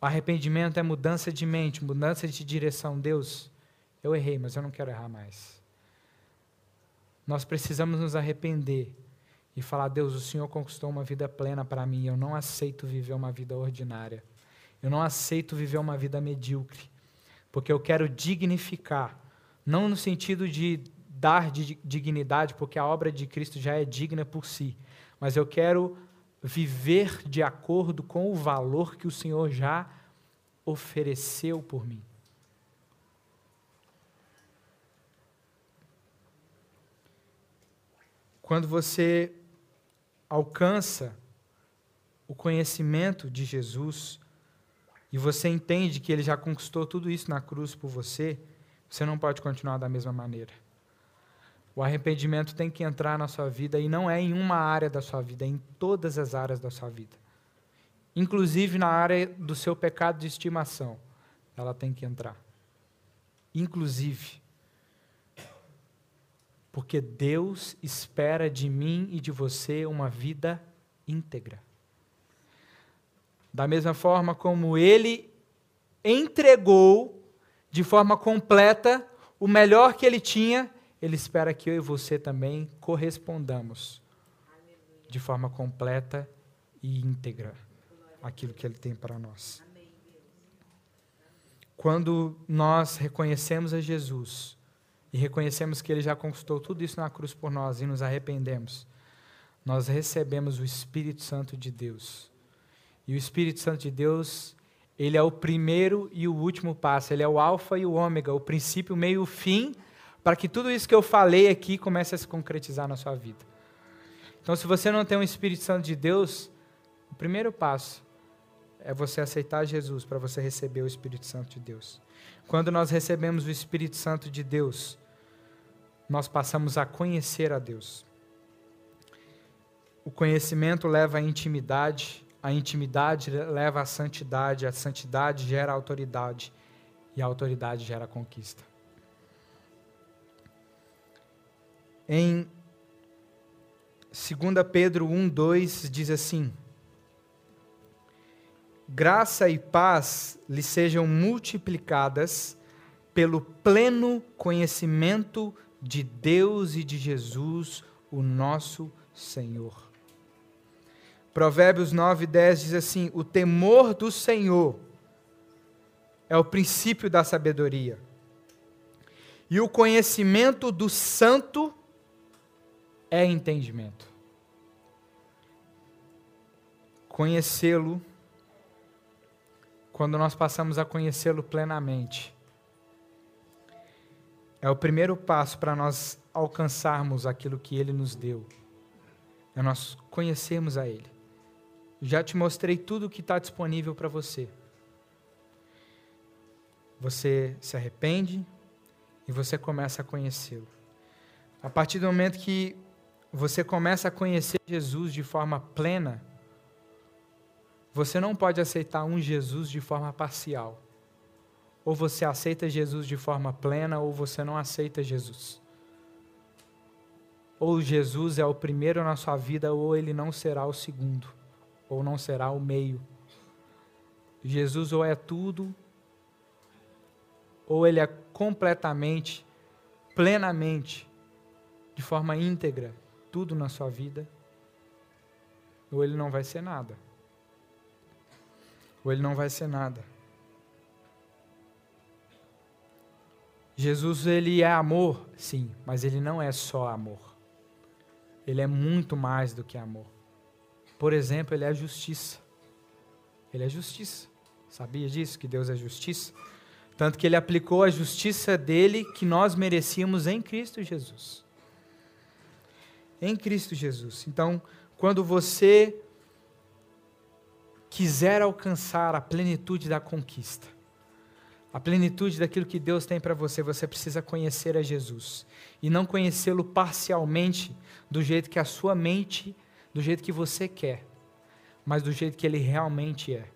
O arrependimento é mudança de mente, mudança de direção. Deus, eu errei, mas eu não quero errar mais. Nós precisamos nos arrepender e falar: Deus, o Senhor conquistou uma vida plena para mim, eu não aceito viver uma vida ordinária. Eu não aceito viver uma vida medíocre, porque eu quero dignificar, não no sentido de dar dignidade, porque a obra de Cristo já é digna por si, mas eu quero viver de acordo com o valor que o Senhor já ofereceu por mim. Quando você alcança o conhecimento de Jesus, e você entende que ele já conquistou tudo isso na cruz por você, você não pode continuar da mesma maneira. O arrependimento tem que entrar na sua vida e não é em uma área da sua vida, é em todas as áreas da sua vida. Inclusive na área do seu pecado de estimação, ela tem que entrar. Inclusive. Porque Deus espera de mim e de você uma vida íntegra. Da mesma forma como ele entregou de forma completa o melhor que ele tinha, ele espera que eu e você também correspondamos de forma completa e íntegra aquilo que ele tem para nós. Quando nós reconhecemos a Jesus e reconhecemos que ele já conquistou tudo isso na cruz por nós e nos arrependemos, nós recebemos o Espírito Santo de Deus e o Espírito Santo de Deus, ele é o primeiro e o último passo, ele é o alfa e o ômega, o princípio, o meio e o fim, para que tudo isso que eu falei aqui comece a se concretizar na sua vida. Então, se você não tem o Espírito Santo de Deus, o primeiro passo é você aceitar Jesus para você receber o Espírito Santo de Deus. Quando nós recebemos o Espírito Santo de Deus, nós passamos a conhecer a Deus. O conhecimento leva à intimidade, a intimidade leva à santidade, a santidade gera autoridade e a autoridade gera conquista. Em 2 Pedro 1, 2 diz assim: Graça e paz lhe sejam multiplicadas pelo pleno conhecimento de Deus e de Jesus, o nosso Senhor. Provérbios 9, 10 diz assim: O temor do Senhor é o princípio da sabedoria, e o conhecimento do santo é entendimento. Conhecê-lo, quando nós passamos a conhecê-lo plenamente, é o primeiro passo para nós alcançarmos aquilo que Ele nos deu. É nós conhecermos a Ele. Já te mostrei tudo o que está disponível para você. Você se arrepende e você começa a conhecê-lo. A partir do momento que você começa a conhecer Jesus de forma plena, você não pode aceitar um Jesus de forma parcial. Ou você aceita Jesus de forma plena, ou você não aceita Jesus. Ou Jesus é o primeiro na sua vida, ou ele não será o segundo, ou não será o meio. Jesus ou é tudo, ou ele é completamente, plenamente, de forma íntegra, tudo na sua vida, ou ele não vai ser nada. Ou ele não vai ser nada. Jesus ele é amor, sim, mas ele não é só amor. Ele é muito mais do que amor. Por exemplo, ele é justiça. Ele é justiça. Sabia disso que Deus é justiça? Tanto que ele aplicou a justiça dele que nós merecíamos em Cristo Jesus. Em Cristo Jesus. Então, quando você quiser alcançar a plenitude da conquista, a plenitude daquilo que Deus tem para você, você precisa conhecer a Jesus. E não conhecê-lo parcialmente, do jeito que a sua mente, do jeito que você quer, mas do jeito que ele realmente é.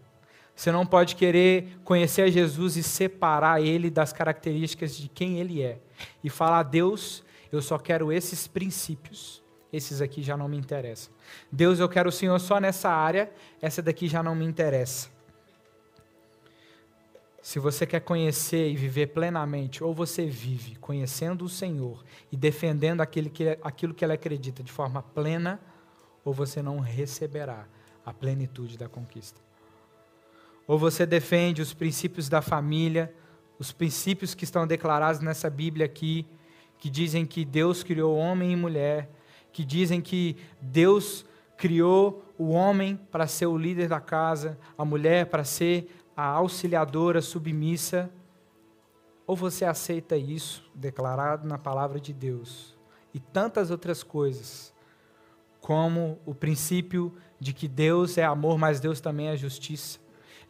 Você não pode querer conhecer a Jesus e separar ele das características de quem ele é. E falar, Deus, eu só quero esses princípios. Esses aqui já não me interessam. Deus, eu quero o Senhor só nessa área, essa daqui já não me interessa. Se você quer conhecer e viver plenamente, ou você vive conhecendo o Senhor e defendendo aquilo que, aquilo que ele acredita de forma plena, ou você não receberá a plenitude da conquista. Ou você defende os princípios da família, os princípios que estão declarados nessa Bíblia aqui, que dizem que Deus criou homem e mulher, que dizem que Deus criou o homem para ser o líder da casa, a mulher para ser a auxiliadora submissa, ou você aceita isso declarado na palavra de Deus e tantas outras coisas, como o princípio de que Deus é amor, mas Deus também é justiça,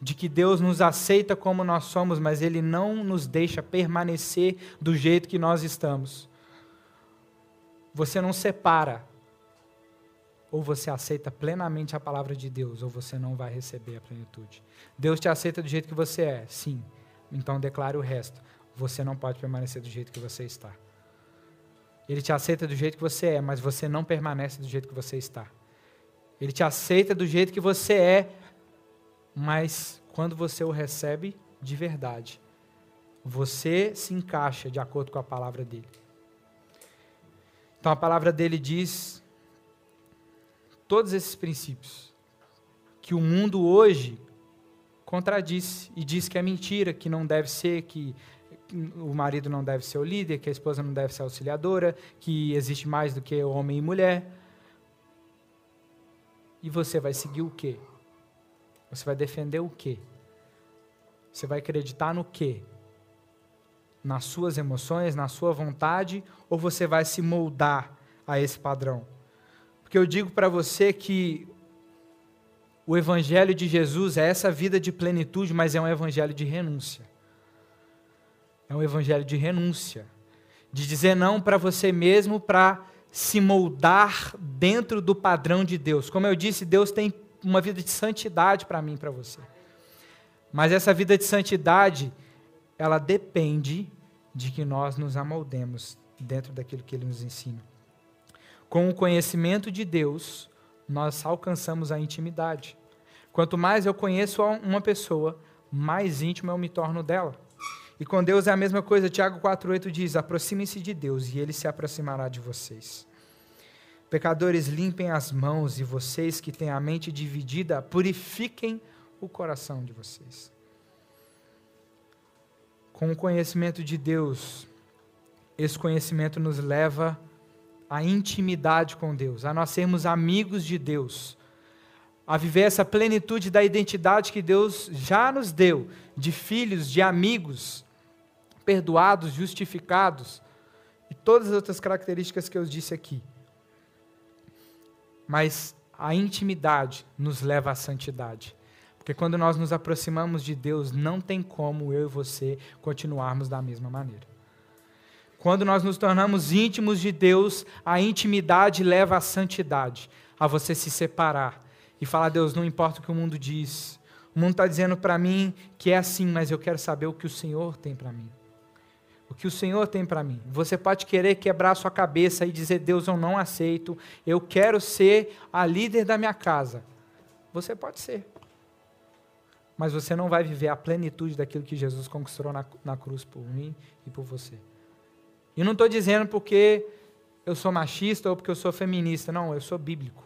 de que Deus nos aceita como nós somos, mas Ele não nos deixa permanecer do jeito que nós estamos. Você não separa ou você aceita plenamente a palavra de Deus, ou você não vai receber a plenitude. Deus te aceita do jeito que você é, sim. Então declare o resto. Você não pode permanecer do jeito que você está. Ele te aceita do jeito que você é, mas você não permanece do jeito que você está. Ele te aceita do jeito que você é, mas quando você o recebe de verdade, você se encaixa de acordo com a palavra dele. Então a palavra dele diz todos esses princípios que o mundo hoje contradiz e diz que é mentira, que não deve ser, que o marido não deve ser o líder, que a esposa não deve ser a auxiliadora, que existe mais do que homem e mulher. E você vai seguir o quê? Você vai defender o quê? Você vai acreditar no quê? Nas suas emoções, na sua vontade, ou você vai se moldar a esse padrão? Porque eu digo para você que o evangelho de Jesus é essa vida de plenitude, mas é um evangelho de renúncia. É um evangelho de renúncia, de dizer não para você mesmo para se moldar dentro do padrão de Deus. Como eu disse, Deus tem uma vida de santidade para mim para você. Mas essa vida de santidade, ela depende de que nós nos amoldemos dentro daquilo que ele nos ensina. Com o conhecimento de Deus, nós alcançamos a intimidade. Quanto mais eu conheço uma pessoa, mais íntimo eu me torno dela. E com Deus é a mesma coisa. Tiago 4,8 diz: aproximem-se de Deus e ele se aproximará de vocês. Pecadores, limpem as mãos e vocês que têm a mente dividida, purifiquem o coração de vocês. Com o conhecimento de Deus, esse conhecimento nos leva a intimidade com Deus, a nós sermos amigos de Deus, a viver essa plenitude da identidade que Deus já nos deu, de filhos, de amigos, perdoados, justificados e todas as outras características que eu disse aqui. Mas a intimidade nos leva à santidade. Porque quando nós nos aproximamos de Deus, não tem como eu e você continuarmos da mesma maneira. Quando nós nos tornamos íntimos de Deus, a intimidade leva à santidade, a você se separar e falar: Deus, não importa o que o mundo diz, o mundo está dizendo para mim que é assim, mas eu quero saber o que o Senhor tem para mim. O que o Senhor tem para mim. Você pode querer quebrar sua cabeça e dizer: Deus, eu não aceito, eu quero ser a líder da minha casa. Você pode ser. Mas você não vai viver a plenitude daquilo que Jesus conquistou na, na cruz por mim e por você. E não estou dizendo porque eu sou machista ou porque eu sou feminista. Não, eu sou bíblico.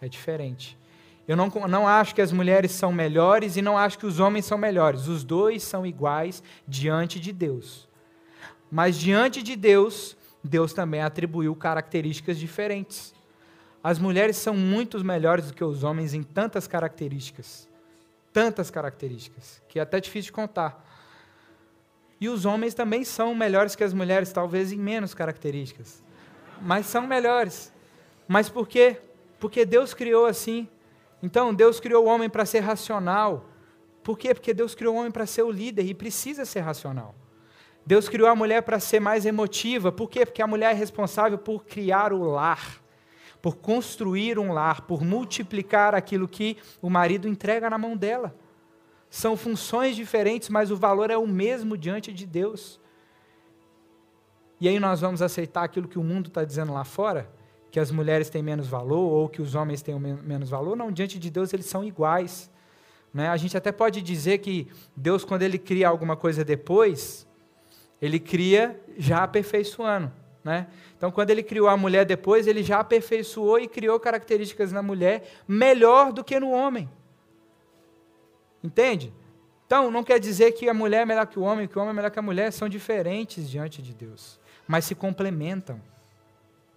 É diferente. Eu não, não acho que as mulheres são melhores e não acho que os homens são melhores. Os dois são iguais diante de Deus. Mas diante de Deus, Deus também atribuiu características diferentes. As mulheres são muito melhores do que os homens em tantas características. Tantas características, que é até difícil de contar. E os homens também são melhores que as mulheres, talvez em menos características. Mas são melhores. Mas por quê? Porque Deus criou assim. Então, Deus criou o homem para ser racional. Por quê? Porque Deus criou o homem para ser o líder e precisa ser racional. Deus criou a mulher para ser mais emotiva. Por quê? Porque a mulher é responsável por criar o lar, por construir um lar, por multiplicar aquilo que o marido entrega na mão dela. São funções diferentes, mas o valor é o mesmo diante de Deus. E aí nós vamos aceitar aquilo que o mundo está dizendo lá fora? Que as mulheres têm menos valor ou que os homens têm menos valor? Não, diante de Deus eles são iguais. Né? A gente até pode dizer que Deus, quando Ele cria alguma coisa depois, Ele cria já aperfeiçoando. Né? Então, quando Ele criou a mulher depois, Ele já aperfeiçoou e criou características na mulher melhor do que no homem. Entende? Então, não quer dizer que a mulher é melhor que o homem, que o homem é melhor que a mulher, são diferentes diante de Deus, mas se complementam.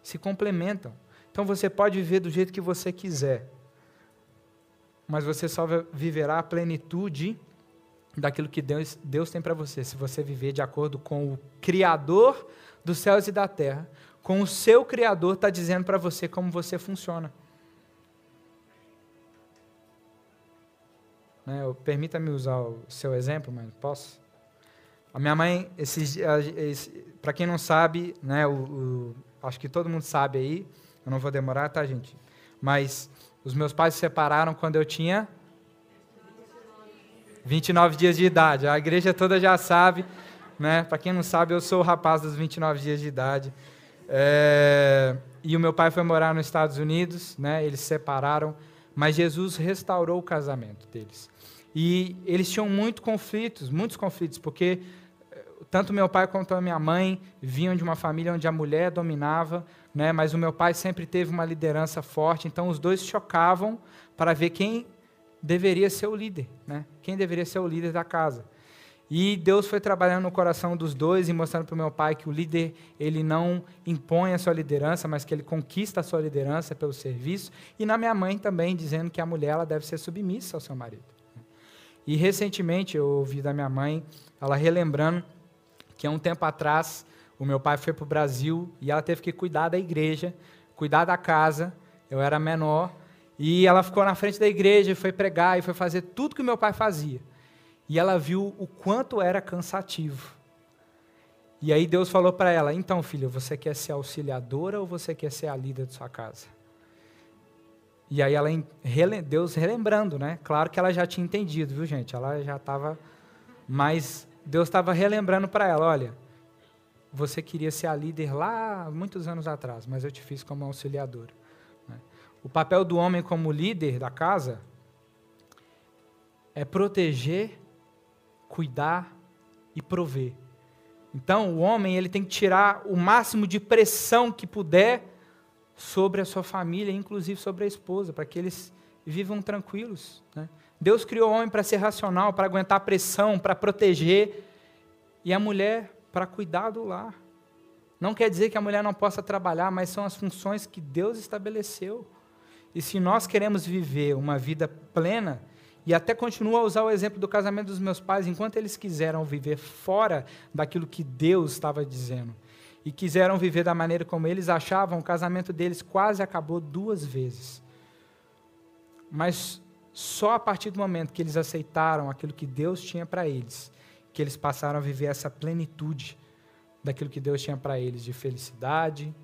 Se complementam. Então você pode viver do jeito que você quiser, mas você só viverá a plenitude daquilo que Deus, Deus tem para você, se você viver de acordo com o Criador dos céus e da terra, com o seu Criador está dizendo para você como você funciona. Né? Permita-me usar o seu exemplo, mas posso? A minha mãe, para quem não sabe, né, o, o, acho que todo mundo sabe aí, eu não vou demorar, tá, gente? Mas os meus pais se separaram quando eu tinha 29 dias de idade. A igreja toda já sabe, né? Para quem não sabe, eu sou o rapaz dos 29 dias de idade. É, e o meu pai foi morar nos Estados Unidos, né? Eles se separaram, mas Jesus restaurou o casamento deles. E eles tinham muitos conflitos, muitos conflitos, porque eh, tanto meu pai quanto a minha mãe vinham de uma família onde a mulher dominava, né, mas o meu pai sempre teve uma liderança forte, então os dois chocavam para ver quem deveria ser o líder, né, quem deveria ser o líder da casa. E Deus foi trabalhando no coração dos dois e mostrando para o meu pai que o líder ele não impõe a sua liderança, mas que ele conquista a sua liderança pelo serviço. E na minha mãe também dizendo que a mulher ela deve ser submissa ao seu marido. E recentemente eu ouvi da minha mãe, ela relembrando que há um tempo atrás o meu pai foi para o Brasil e ela teve que cuidar da igreja, cuidar da casa. Eu era menor e ela ficou na frente da igreja e foi pregar e foi fazer tudo que meu pai fazia. E ela viu o quanto era cansativo. E aí Deus falou para ela: Então, filha, você quer ser auxiliadora ou você quer ser a líder de sua casa? E aí ela, Deus relembrando, né? Claro que ela já tinha entendido, viu, gente? Ela já estava, mas Deus estava relembrando para ela, olha, você queria ser a líder lá muitos anos atrás, mas eu te fiz como auxiliadora. O papel do homem como líder da casa é proteger, cuidar e prover. Então, o homem ele tem que tirar o máximo de pressão que puder sobre a sua família, inclusive sobre a esposa, para que eles vivam tranquilos. Né? Deus criou o homem para ser racional, para aguentar pressão, para proteger, e a mulher para cuidar do lar. Não quer dizer que a mulher não possa trabalhar, mas são as funções que Deus estabeleceu. E se nós queremos viver uma vida plena e até continuo a usar o exemplo do casamento dos meus pais, enquanto eles quiseram viver fora daquilo que Deus estava dizendo e quiseram viver da maneira como eles achavam, o casamento deles quase acabou duas vezes. Mas só a partir do momento que eles aceitaram aquilo que Deus tinha para eles, que eles passaram a viver essa plenitude daquilo que Deus tinha para eles de felicidade,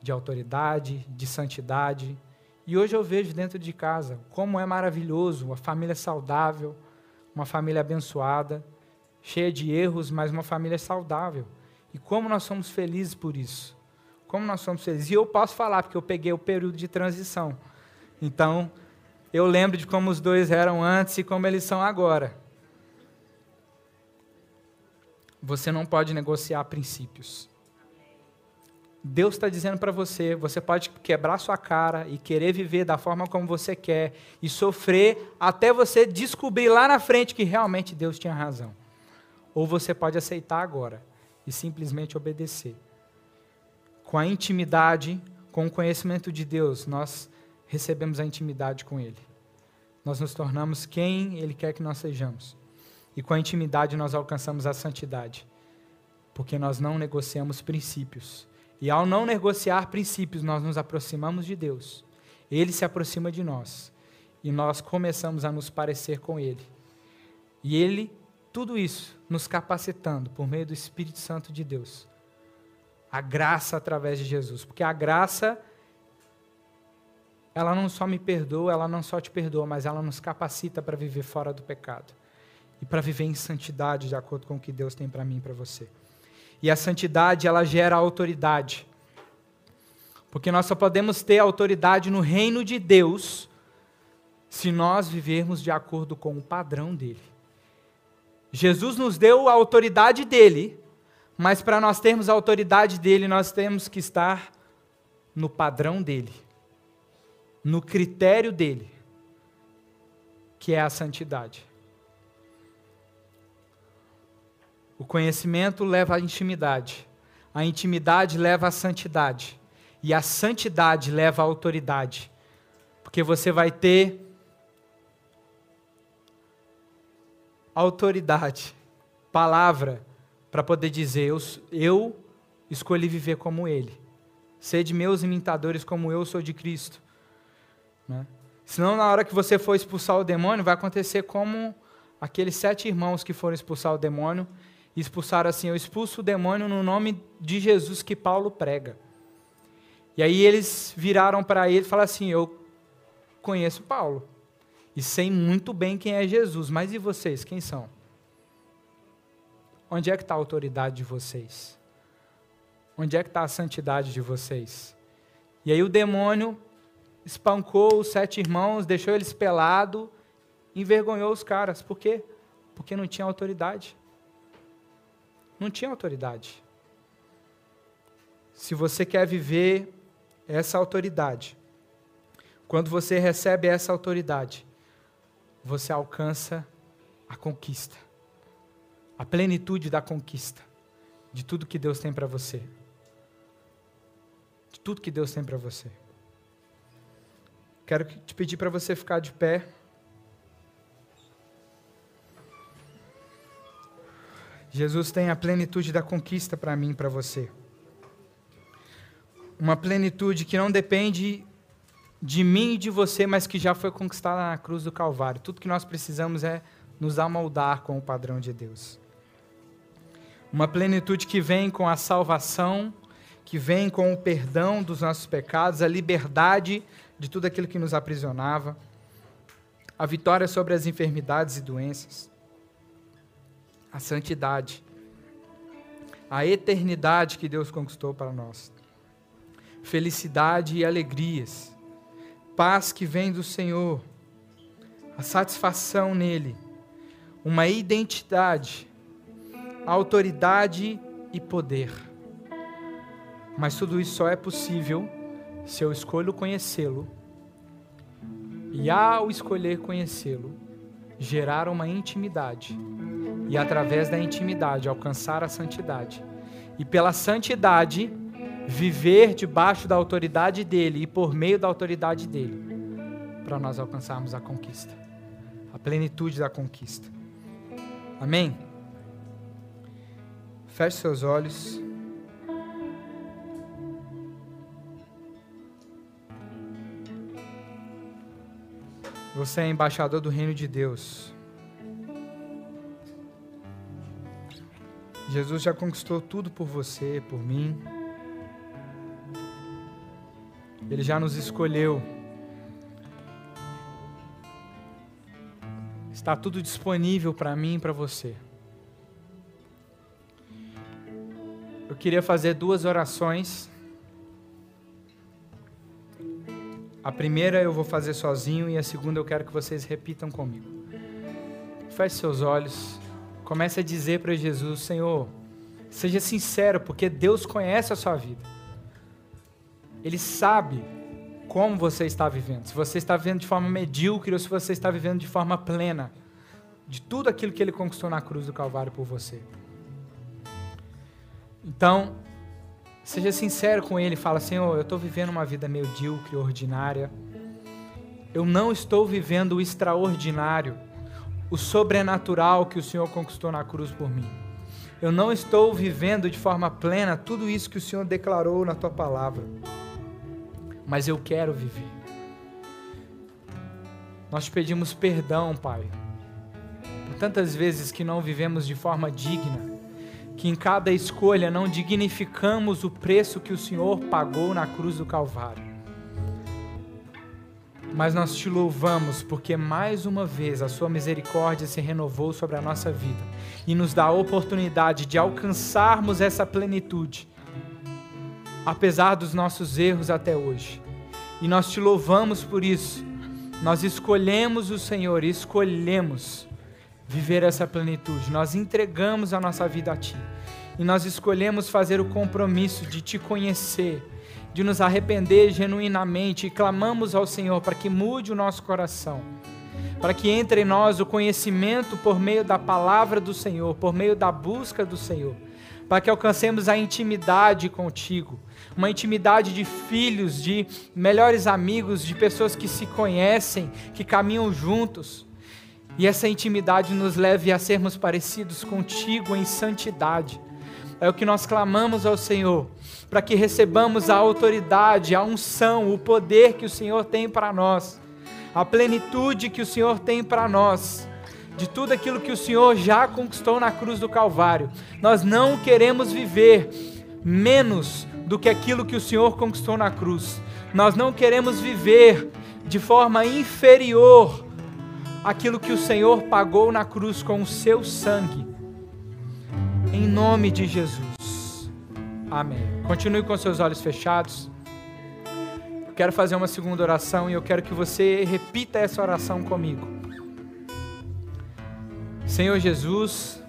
de autoridade, de santidade. E hoje eu vejo dentro de casa como é maravilhoso uma família saudável, uma família abençoada, cheia de erros, mas uma família saudável. E como nós somos felizes por isso. Como nós somos felizes. E eu posso falar, porque eu peguei o período de transição. Então, eu lembro de como os dois eram antes e como eles são agora. Você não pode negociar princípios. Deus está dizendo para você: você pode quebrar sua cara e querer viver da forma como você quer e sofrer até você descobrir lá na frente que realmente Deus tinha razão. Ou você pode aceitar agora e simplesmente obedecer. Com a intimidade, com o conhecimento de Deus, nós recebemos a intimidade com Ele. Nós nos tornamos quem Ele quer que nós sejamos. E com a intimidade nós alcançamos a santidade. Porque nós não negociamos princípios e ao não negociar princípios, nós nos aproximamos de Deus. Ele se aproxima de nós. E nós começamos a nos parecer com Ele. E Ele, tudo isso, nos capacitando por meio do Espírito Santo de Deus. A graça através de Jesus. Porque a graça, ela não só me perdoa, ela não só te perdoa, mas ela nos capacita para viver fora do pecado. E para viver em santidade, de acordo com o que Deus tem para mim e para você. E a santidade, ela gera autoridade. Porque nós só podemos ter autoridade no reino de Deus se nós vivermos de acordo com o padrão dele. Jesus nos deu a autoridade dele, mas para nós termos a autoridade dele, nós temos que estar no padrão dele, no critério dele, que é a santidade. O conhecimento leva à intimidade. A intimidade leva à santidade. E a santidade leva à autoridade. Porque você vai ter autoridade, palavra, para poder dizer: eu, eu escolhi viver como Ele. Sede meus imitadores, como eu sou de Cristo. Né? Senão, na hora que você for expulsar o demônio, vai acontecer como aqueles sete irmãos que foram expulsar o demônio e expulsaram assim: Eu expulso o demônio no nome de Jesus que Paulo prega. E aí eles viraram para ele e falaram assim: Eu conheço Paulo e sei muito bem quem é Jesus, mas e vocês, quem são? Onde é que está a autoridade de vocês? Onde é que está a santidade de vocês? E aí o demônio espancou os sete irmãos, deixou eles pelados, envergonhou os caras. Por quê? Porque não tinha autoridade não tinha autoridade. Se você quer viver essa autoridade, quando você recebe essa autoridade, você alcança a conquista, a plenitude da conquista de tudo que Deus tem para você. De tudo que Deus tem para você. Quero te pedir para você ficar de pé. Jesus tem a plenitude da conquista para mim e para você. Uma plenitude que não depende de mim e de você, mas que já foi conquistada na cruz do Calvário. Tudo que nós precisamos é nos amoldar com o padrão de Deus. Uma plenitude que vem com a salvação, que vem com o perdão dos nossos pecados, a liberdade de tudo aquilo que nos aprisionava, a vitória sobre as enfermidades e doenças a santidade, a eternidade que Deus conquistou para nós, felicidade e alegrias, paz que vem do Senhor, a satisfação nele, uma identidade, autoridade e poder. Mas tudo isso só é possível se eu escolho conhecê-lo. E ao escolher conhecê-lo, gerar uma intimidade e através da intimidade alcançar a santidade. E pela santidade viver debaixo da autoridade dele e por meio da autoridade dele, para nós alcançarmos a conquista. a plenitude da conquista. Amém? Feche seus olhos. Você é embaixador do reino de Deus. Jesus já conquistou tudo por você, por mim. Ele já nos escolheu. Está tudo disponível para mim e para você. Eu queria fazer duas orações. A primeira eu vou fazer sozinho e a segunda eu quero que vocês repitam comigo. Feche seus olhos. Comece a dizer para Jesus: Senhor, seja sincero, porque Deus conhece a sua vida. Ele sabe como você está vivendo. Se você está vivendo de forma medíocre ou se você está vivendo de forma plena de tudo aquilo que ele conquistou na cruz do Calvário por você. Então, seja sincero com ele, fala: Senhor, eu estou vivendo uma vida medíocre, ordinária. Eu não estou vivendo o extraordinário, o sobrenatural que o Senhor conquistou na cruz por mim. Eu não estou vivendo de forma plena tudo isso que o Senhor declarou na tua palavra. Mas eu quero viver. Nós te pedimos perdão, Pai, por tantas vezes que não vivemos de forma digna que em cada escolha não dignificamos o preço que o Senhor pagou na cruz do Calvário. Mas nós te louvamos porque mais uma vez a Sua misericórdia se renovou sobre a nossa vida e nos dá a oportunidade de alcançarmos essa plenitude, apesar dos nossos erros até hoje. E nós te louvamos por isso. Nós escolhemos o Senhor escolhemos viver essa plenitude. Nós entregamos a nossa vida a Ti. E nós escolhemos fazer o compromisso de Te conhecer, de nos arrepender genuinamente e clamamos ao Senhor para que mude o nosso coração, para que entre em nós o conhecimento por meio da palavra do Senhor, por meio da busca do Senhor, para que alcancemos a intimidade contigo, uma intimidade de filhos, de melhores amigos, de pessoas que se conhecem, que caminham juntos e essa intimidade nos leve a sermos parecidos contigo em santidade. É o que nós clamamos ao Senhor, para que recebamos a autoridade, a unção, o poder que o Senhor tem para nós, a plenitude que o Senhor tem para nós, de tudo aquilo que o Senhor já conquistou na cruz do Calvário. Nós não queremos viver menos do que aquilo que o Senhor conquistou na cruz. Nós não queremos viver de forma inferior aquilo que o Senhor pagou na cruz com o seu sangue. Em nome de Jesus. Amém. Continue com seus olhos fechados. Eu quero fazer uma segunda oração e eu quero que você repita essa oração comigo. Senhor Jesus,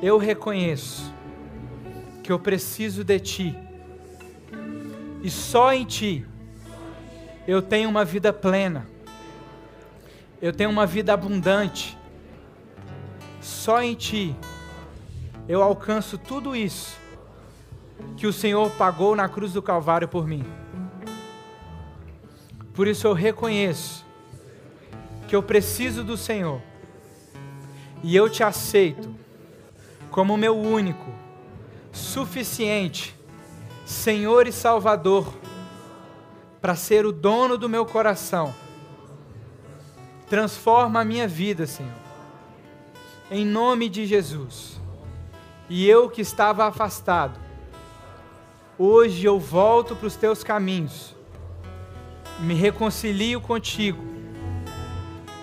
eu reconheço que eu preciso de Ti, e só em Ti eu tenho uma vida plena eu tenho uma vida abundante. Só em Ti eu alcanço tudo isso que o Senhor pagou na cruz do Calvário por mim. Por isso eu reconheço que eu preciso do Senhor e eu te aceito como meu único, suficiente Senhor e Salvador para ser o dono do meu coração Transforma a minha vida, Senhor. Em nome de Jesus. E eu que estava afastado, hoje eu volto para os teus caminhos, me reconcilio contigo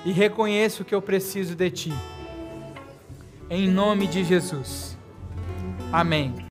e reconheço que eu preciso de ti. Em nome de Jesus. Amém.